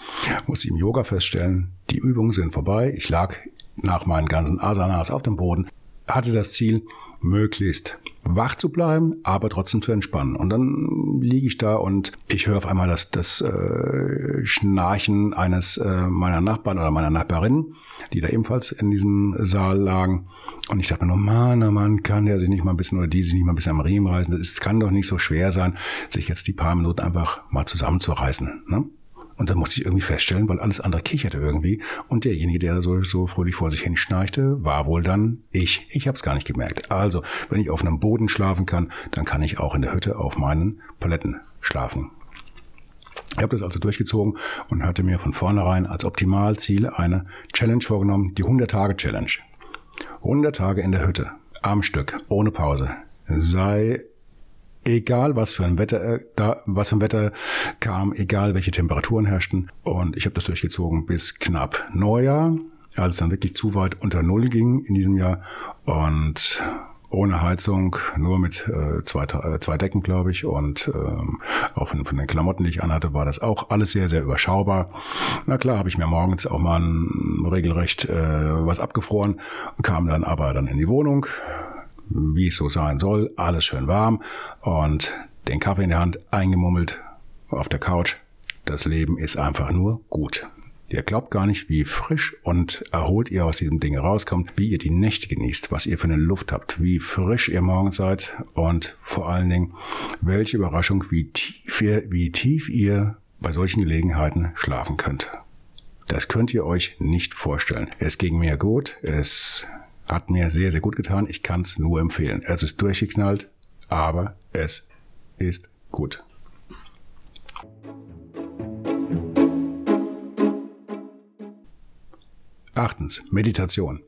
S1: muss ich im Yoga feststellen, die Übungen sind vorbei. Ich lag nach meinen ganzen Asanas auf dem Boden hatte das Ziel, möglichst wach zu bleiben, aber trotzdem zu entspannen. Und dann liege ich da und ich höre auf einmal das, das äh, Schnarchen eines äh, meiner Nachbarn oder meiner Nachbarin, die da ebenfalls in diesem Saal lagen. Und ich dachte mir nur, Mann, oh Mann, kann der sich nicht mal ein bisschen oder die sich nicht mal ein bisschen am Riemen reißen? Das ist, kann doch nicht so schwer sein, sich jetzt die paar Minuten einfach mal zusammenzureißen. Ne? Und dann musste ich irgendwie feststellen, weil alles andere kicherte irgendwie. Und derjenige, der so, so fröhlich vor sich hin schnarchte, war wohl dann ich. Ich habe es gar nicht gemerkt. Also, wenn ich auf einem Boden schlafen kann, dann kann ich auch in der Hütte auf meinen Paletten schlafen. Ich habe das also durchgezogen und hatte mir von vornherein als Optimalziel eine Challenge vorgenommen, die 100-Tage-Challenge. 100 Tage in der Hütte, am Stück, ohne Pause. Sei egal was für ein Wetter äh, da was für ein Wetter kam, egal welche Temperaturen herrschten. Und ich habe das durchgezogen bis knapp Neujahr, als es dann wirklich zu weit unter Null ging in diesem Jahr. Und ohne Heizung, nur mit äh, zwei, äh, zwei Decken, glaube ich, und ähm, auch von, von den Klamotten, die ich anhatte, war das auch alles sehr, sehr überschaubar. Na klar, habe ich mir morgens auch mal ein, regelrecht äh, was abgefroren, kam dann aber dann in die Wohnung, wie es so sein soll, alles schön warm und den Kaffee in der Hand eingemummelt auf der Couch. Das Leben ist einfach nur gut. Ihr glaubt gar nicht, wie frisch und erholt ihr aus diesem Ding rauskommt, wie ihr die Nächte genießt, was ihr für eine Luft habt, wie frisch ihr morgens seid und vor allen Dingen, welche Überraschung, wie tief ihr, wie tief ihr bei solchen Gelegenheiten schlafen könnt. Das könnt ihr euch nicht vorstellen. Es ging mir gut, es hat mir sehr, sehr gut getan. Ich kann es nur empfehlen. Es ist durchgeknallt, aber es ist gut. Achtens, Meditation.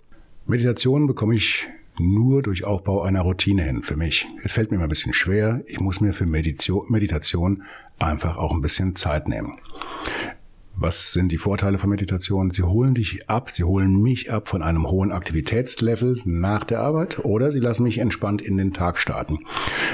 S1: Meditation bekomme ich nur durch Aufbau einer Routine hin für mich. Es fällt mir immer ein bisschen schwer. Ich muss mir für Meditation einfach auch ein bisschen Zeit nehmen. Was sind die Vorteile von Meditation? Sie holen dich ab, sie holen mich ab von einem hohen Aktivitätslevel nach der Arbeit oder sie lassen mich entspannt in den Tag starten.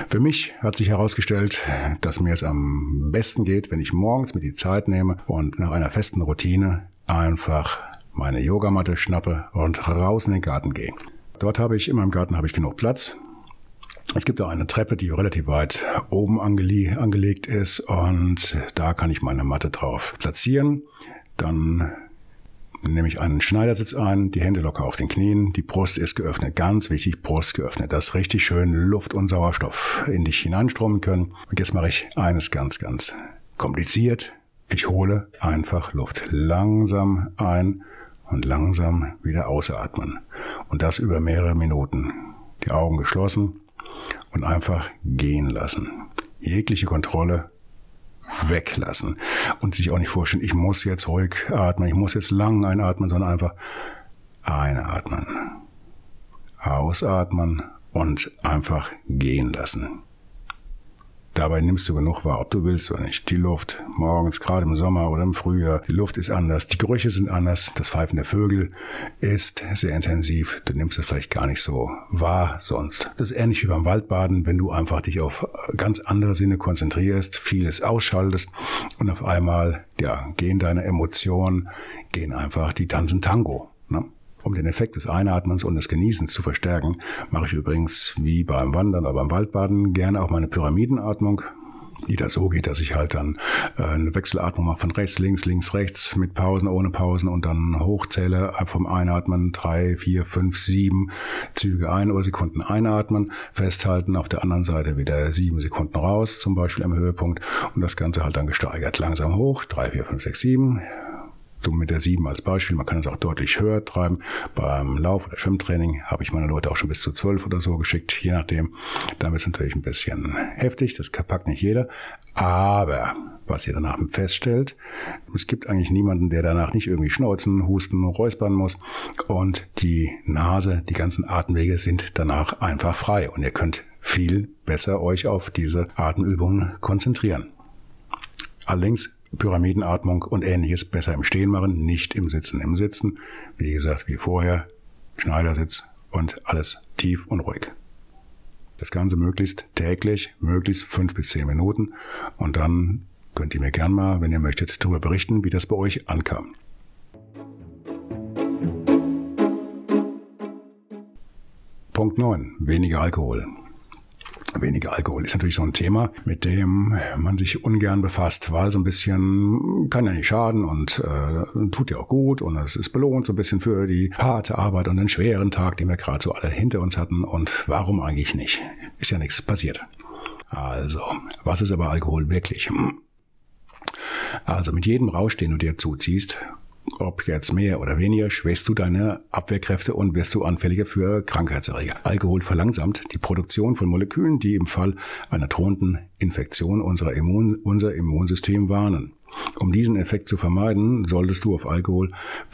S1: Für mich hat sich herausgestellt, dass mir es am besten geht, wenn ich morgens mir die Zeit nehme und nach einer festen Routine einfach meine Yogamatte schnappe und raus in den Garten gehe. Dort habe ich in meinem Garten habe ich genug Platz. Es gibt auch eine Treppe, die relativ weit oben angele angelegt ist und da kann ich meine Matte drauf platzieren. Dann nehme ich einen Schneidersitz ein, die Hände locker auf den Knien, die Brust ist geöffnet, ganz wichtig, Brust geöffnet, dass richtig schön Luft und Sauerstoff in dich hineinströmen können. Und jetzt mache ich eines ganz, ganz kompliziert. Ich hole einfach Luft langsam ein und langsam wieder ausatmen. Und das über mehrere Minuten. Die Augen geschlossen und einfach gehen lassen. Jegliche Kontrolle weglassen und sich auch nicht vorstellen, ich muss jetzt ruhig atmen, ich muss jetzt lang einatmen, sondern einfach einatmen, ausatmen und einfach gehen lassen. Dabei nimmst du genug wahr, ob du willst oder nicht. Die Luft, morgens, gerade im Sommer oder im Frühjahr, die Luft ist anders, die Gerüche sind anders, das Pfeifen der Vögel ist sehr intensiv. Du nimmst es vielleicht gar nicht so wahr sonst. Das ist ähnlich wie beim Waldbaden, wenn du einfach dich auf ganz andere Sinne konzentrierst, vieles ausschaltest und auf einmal, ja, gehen deine Emotionen, gehen einfach, die tanzen Tango. Ne? Um den Effekt des Einatmens und des Genießens zu verstärken, mache ich übrigens wie beim Wandern oder beim Waldbaden gerne auch meine Pyramidenatmung. Die da so geht, dass ich halt dann äh, eine Wechselatmung mache von rechts, links, links, rechts mit Pausen, ohne Pausen und dann hochzähle vom Einatmen drei, vier, fünf, sieben Züge ein oder Sekunden einatmen, festhalten, auf der anderen Seite wieder sieben Sekunden raus, zum Beispiel am Höhepunkt und das Ganze halt dann gesteigert langsam hoch, drei, vier, fünf, sechs, sieben, so mit der 7 als Beispiel, man kann es auch deutlich höher treiben. Beim Lauf- oder Schwimmtraining habe ich meine Leute auch schon bis zu 12 oder so geschickt, je nachdem. Da ist natürlich ein bisschen heftig, das packt nicht jeder. Aber was ihr danach feststellt, es gibt eigentlich niemanden, der danach nicht irgendwie schnauzen, husten, räuspern muss. Und die Nase, die ganzen Atemwege sind danach einfach frei. Und ihr könnt viel besser euch auf diese Atemübungen konzentrieren. Allerdings Pyramidenatmung und ähnliches besser im Stehen machen, nicht im Sitzen. Im Sitzen, wie gesagt, wie vorher, Schneidersitz und alles tief und ruhig. Das Ganze möglichst täglich, möglichst fünf bis zehn Minuten und dann könnt ihr mir gern mal, wenn ihr möchtet, darüber berichten, wie das bei euch ankam. Punkt 9. Weniger Alkohol. Weniger Alkohol ist natürlich so ein Thema, mit dem man sich ungern befasst, weil so ein bisschen kann ja nicht schaden und äh, tut ja auch gut und es ist belohnt so ein bisschen für die harte Arbeit und den schweren Tag, den wir gerade so alle hinter uns hatten. Und warum eigentlich nicht? Ist ja nichts passiert. Also, was ist aber Alkohol wirklich? Also mit jedem Rausch, den du dir zuziehst, ob jetzt mehr oder weniger, schwächst du deine Abwehrkräfte und wirst du anfälliger für Krankheitserreger. Alkohol verlangsamt die Produktion von Molekülen, die im Fall einer drohenden Infektion unser, Immun, unser Immunsystem warnen. Um diesen Effekt zu vermeiden, solltest du auf Alkohol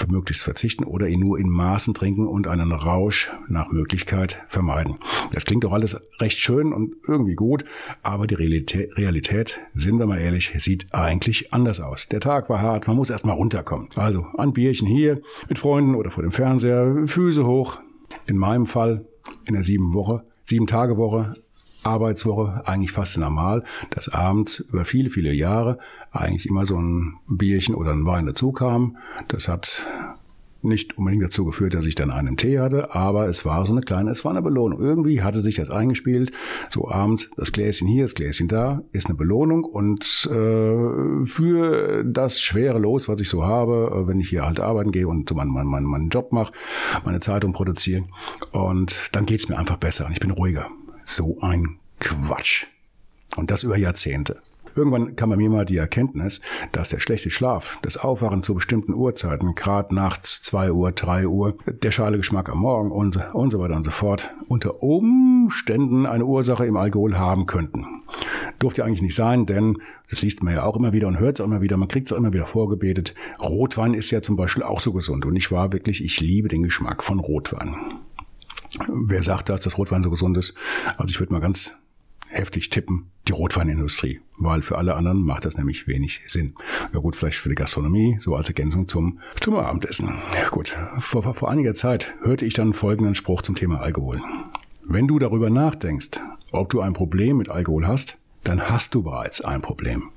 S1: möglichst verzichten oder ihn nur in Maßen trinken und einen Rausch nach Möglichkeit vermeiden. Das klingt doch alles recht schön und irgendwie gut, aber die Realität, Realität, sind wir mal ehrlich, sieht eigentlich anders aus. Der Tag war hart, man muss erstmal runterkommen. Also ein Bierchen hier mit Freunden oder vor dem Fernseher, Füße hoch. In meinem Fall in der sieben Woche, sieben Tage Woche Arbeitswoche eigentlich fast normal, dass abends über viele, viele Jahre eigentlich immer so ein Bierchen oder ein Wein dazu kam. Das hat nicht unbedingt dazu geführt, dass ich dann einen Tee hatte, aber es war so eine kleine, es war eine Belohnung. Irgendwie hatte sich das eingespielt. So abends das Gläschen hier, das Gläschen da, ist eine Belohnung und äh, für das schwere Los, was ich so habe, äh, wenn ich hier halt arbeiten gehe und so meinen mein, mein, meinen Job mache, meine Zeitung produziere und dann geht's mir einfach besser und ich bin ruhiger. So ein Quatsch. Und das über Jahrzehnte. Irgendwann kam bei mir mal die Erkenntnis, dass der schlechte Schlaf, das Aufwachen zu bestimmten Uhrzeiten, gerade nachts zwei Uhr, drei Uhr, der schale Geschmack am Morgen und, und so weiter und so fort, unter Umständen eine Ursache im Alkohol haben könnten. Durfte ja eigentlich nicht sein, denn das liest man ja auch immer wieder und hört es auch immer wieder, man kriegt es auch immer wieder vorgebetet. Rotwein ist ja zum Beispiel auch so gesund und ich war wirklich, ich liebe den Geschmack von Rotwein. Wer sagt das, dass Rotwein so gesund ist? Also ich würde mal ganz heftig tippen, die Rotweinindustrie, weil für alle anderen macht das nämlich wenig Sinn. Ja gut, vielleicht für die Gastronomie, so als Ergänzung zum, zum Abendessen. Ja gut, vor, vor einiger Zeit hörte ich dann folgenden Spruch zum Thema Alkohol. Wenn du darüber nachdenkst, ob du ein Problem mit Alkohol hast, dann hast du bereits ein Problem.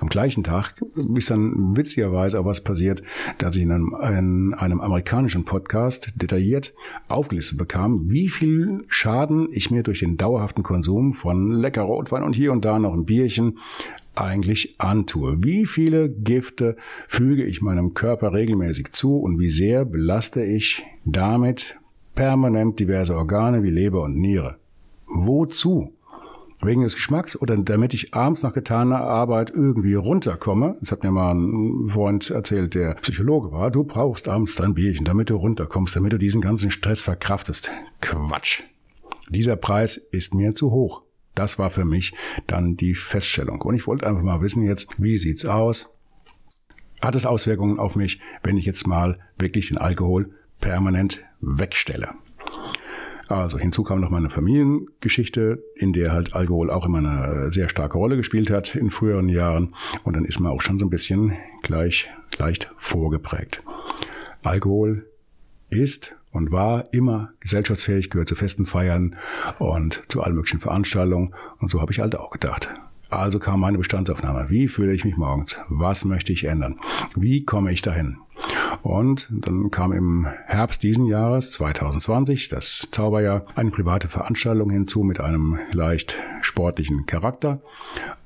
S1: Am gleichen Tag ist dann witzigerweise auch was passiert, dass ich in einem, in einem amerikanischen Podcast detailliert aufgelistet bekam, wie viel Schaden ich mir durch den dauerhaften Konsum von lecker Rotwein und hier und da noch ein Bierchen eigentlich antue. Wie viele Gifte füge ich meinem Körper regelmäßig zu und wie sehr belaste ich damit permanent diverse Organe wie Leber und Niere? Wozu? Wegen des Geschmacks oder damit ich abends nach getaner Arbeit irgendwie runterkomme. Das hat mir mal ein Freund erzählt, der Psychologe war. Du brauchst abends dein Bierchen, damit du runterkommst, damit du diesen ganzen Stress verkraftest. Quatsch. Dieser Preis ist mir zu hoch. Das war für mich dann die Feststellung. Und ich wollte einfach mal wissen jetzt, wie sieht's aus? Hat es Auswirkungen auf mich, wenn ich jetzt mal wirklich den Alkohol permanent wegstelle? Also hinzu kam noch meine Familiengeschichte, in der halt Alkohol auch immer eine sehr starke Rolle gespielt hat in früheren Jahren. Und dann ist man auch schon so ein bisschen gleich leicht vorgeprägt. Alkohol ist und war immer gesellschaftsfähig, gehört zu festen Feiern und zu allen möglichen Veranstaltungen. Und so habe ich halt auch gedacht. Also kam meine Bestandsaufnahme. Wie fühle ich mich morgens? Was möchte ich ändern? Wie komme ich dahin? Und dann kam im Herbst diesen Jahres, 2020, das Zauberjahr, eine private Veranstaltung hinzu mit einem leicht sportlichen Charakter.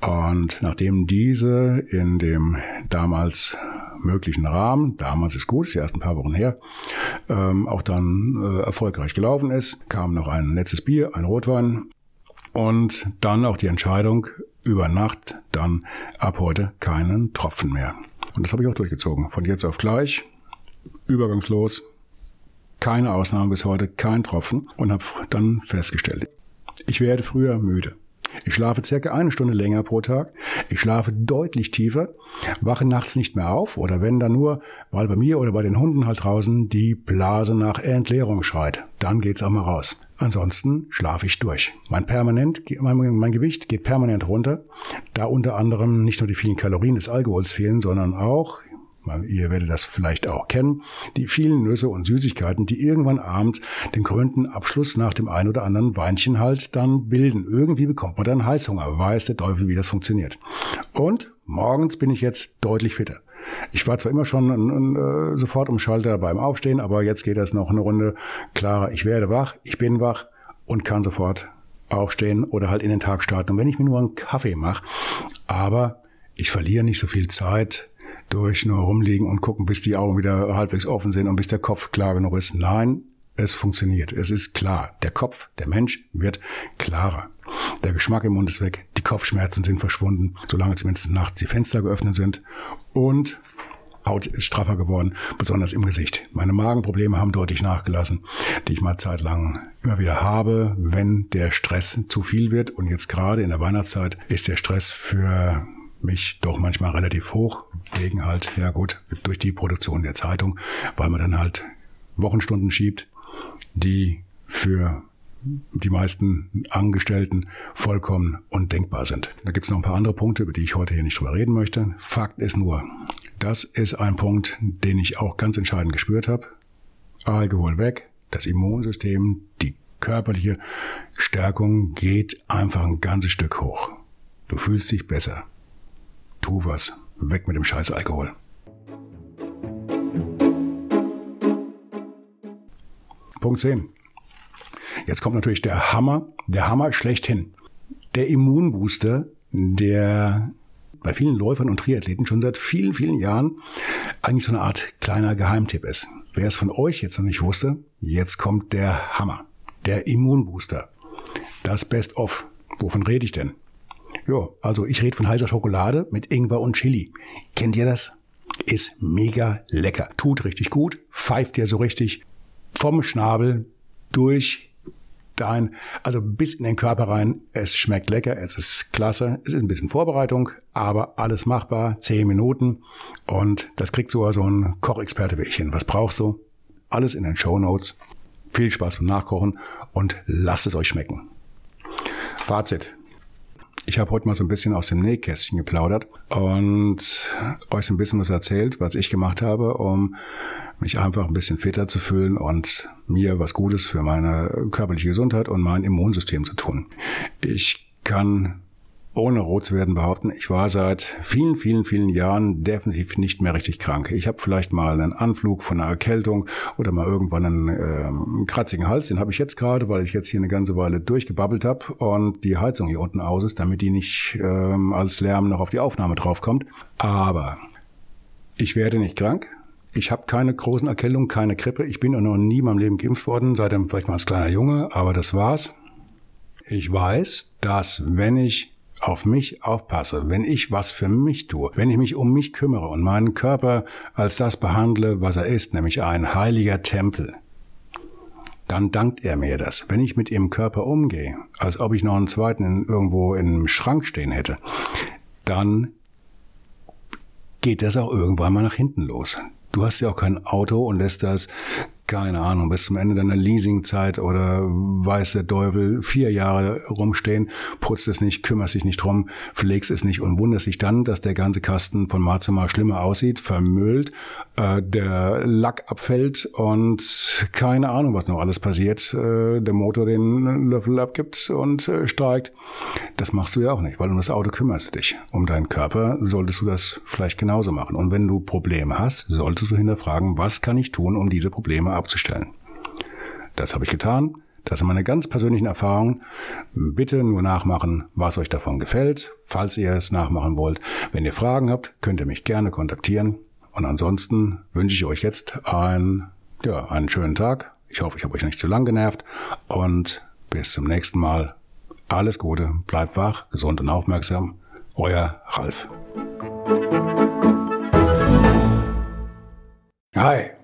S1: Und nachdem diese in dem damals möglichen Rahmen, damals ist gut, ist ja erst ein paar Wochen her, ähm, auch dann äh, erfolgreich gelaufen ist, kam noch ein letztes Bier, ein Rotwein und dann auch die Entscheidung, über Nacht dann ab heute keinen Tropfen mehr. Und das habe ich auch durchgezogen. Von jetzt auf gleich, übergangslos, keine Ausnahme bis heute, kein Tropfen und habe dann festgestellt, ich werde früher müde. Ich schlafe circa eine Stunde länger pro Tag. Ich schlafe deutlich tiefer, wache nachts nicht mehr auf oder wenn dann nur, weil bei mir oder bei den Hunden halt draußen die Blase nach Entleerung schreit. Dann geht's auch mal raus. Ansonsten schlafe ich durch. Mein permanent, mein, mein Gewicht geht permanent runter, da unter anderem nicht nur die vielen Kalorien des Alkohols fehlen, sondern auch, ihr werdet das vielleicht auch kennen, die vielen Nüsse und Süßigkeiten, die irgendwann abends den krönten Abschluss nach dem ein oder anderen Weinchen halt dann bilden. Irgendwie bekommt man dann Heißhunger, weiß der Teufel, wie das funktioniert. Und morgens bin ich jetzt deutlich fitter. Ich war zwar immer schon ein, ein, äh, sofort um Schalter beim Aufstehen, aber jetzt geht das noch eine Runde klarer. Ich werde wach, ich bin wach und kann sofort aufstehen oder halt in den Tag starten. Und wenn ich mir nur einen Kaffee mache, aber ich verliere nicht so viel Zeit durch nur rumliegen und gucken, bis die Augen wieder halbwegs offen sind und bis der Kopf klar genug ist. Nein, es funktioniert. Es ist klar. Der Kopf, der Mensch wird klarer. Der Geschmack im Mund ist weg. Die Kopfschmerzen sind verschwunden, solange zumindest nachts die Fenster geöffnet sind. Und Haut ist straffer geworden, besonders im Gesicht. Meine Magenprobleme haben deutlich nachgelassen, die ich mal zeitlang immer wieder habe, wenn der Stress zu viel wird. Und jetzt gerade in der Weihnachtszeit ist der Stress für mich doch manchmal relativ hoch, wegen halt, ja gut, durch die Produktion der Zeitung, weil man dann halt Wochenstunden schiebt, die für die meisten Angestellten vollkommen undenkbar sind. Da gibt es noch ein paar andere Punkte, über die ich heute hier nicht drüber reden möchte. Fakt ist nur, das ist ein Punkt, den ich auch ganz entscheidend gespürt habe. Alkohol weg, das Immunsystem, die körperliche Stärkung geht einfach ein ganzes Stück hoch. Du fühlst dich besser. Tu was. Weg mit dem scheiß Alkohol. Punkt 10. Jetzt kommt natürlich der Hammer, der Hammer schlechthin. Der Immunbooster, der bei vielen Läufern und Triathleten schon seit vielen, vielen Jahren eigentlich so eine Art kleiner Geheimtipp ist. Wer es von euch jetzt noch nicht wusste, jetzt kommt der Hammer. Der Immunbooster. Das Best-of. Wovon rede ich denn? Ja, also ich rede von heißer Schokolade mit Ingwer und Chili. Kennt ihr das? Ist mega lecker. Tut richtig gut, pfeift dir so richtig vom Schnabel durch dein, also bis in den Körper rein. Es schmeckt lecker, es ist klasse. Es ist ein bisschen Vorbereitung, aber alles machbar. Zehn Minuten und das kriegt sogar so ein Kochexperte wie ich hin. Was brauchst du? Alles in den Show Notes. Viel Spaß beim Nachkochen und lasst es euch schmecken. Fazit. Ich habe heute mal so ein bisschen aus dem Nähkästchen geplaudert und euch so ein bisschen was erzählt, was ich gemacht habe, um mich einfach ein bisschen fitter zu fühlen und mir was Gutes für meine körperliche Gesundheit und mein Immunsystem zu tun. Ich kann ohne rot zu werden behaupten, ich war seit vielen, vielen, vielen Jahren definitiv nicht mehr richtig krank. Ich habe vielleicht mal einen Anflug von einer Erkältung oder mal irgendwann einen ähm, kratzigen Hals. Den habe ich jetzt gerade, weil ich jetzt hier eine ganze Weile durchgebabbelt habe und die Heizung hier unten aus ist, damit die nicht ähm, als Lärm noch auf die Aufnahme draufkommt. Aber ich werde nicht krank. Ich habe keine großen Erkältungen, keine Grippe. Ich bin noch nie in meinem Leben geimpft worden, seitdem vielleicht mal als kleiner Junge, aber das war's. Ich weiß, dass wenn ich auf mich aufpasse, wenn ich was für mich tue, wenn ich mich um mich kümmere und meinen Körper als das behandle, was er ist, nämlich ein heiliger Tempel, dann dankt er mir das. Wenn ich mit ihrem Körper umgehe, als ob ich noch einen zweiten in, irgendwo in einem Schrank stehen hätte, dann geht das auch irgendwann mal nach hinten los. Du hast ja auch kein Auto und lässt das keine Ahnung, bis zum Ende deiner Leasingzeit oder weiß der Teufel vier Jahre rumstehen, putzt es nicht, kümmerst dich nicht drum, pflegst es nicht und wunderst dich dann, dass der ganze Kasten von Marzema schlimmer aussieht, vermüllt, äh, der Lack abfällt und keine Ahnung, was noch alles passiert, äh, der Motor den Löffel abgibt und äh, streikt. Das machst du ja auch nicht, weil um das Auto kümmerst du dich. Um deinen Körper solltest du das vielleicht genauso machen. Und wenn du Probleme hast, solltest du hinterfragen, was kann ich tun, um diese Probleme abzustellen. Das habe ich getan. Das sind meine ganz persönlichen Erfahrungen. Bitte nur nachmachen, was euch davon gefällt, falls ihr es nachmachen wollt. Wenn ihr Fragen habt, könnt ihr mich gerne kontaktieren. Und ansonsten wünsche ich euch jetzt einen, ja, einen schönen Tag. Ich hoffe, ich habe euch nicht zu lang genervt. Und bis zum nächsten Mal. Alles Gute, bleibt wach, gesund und aufmerksam. Euer Ralf. Hi.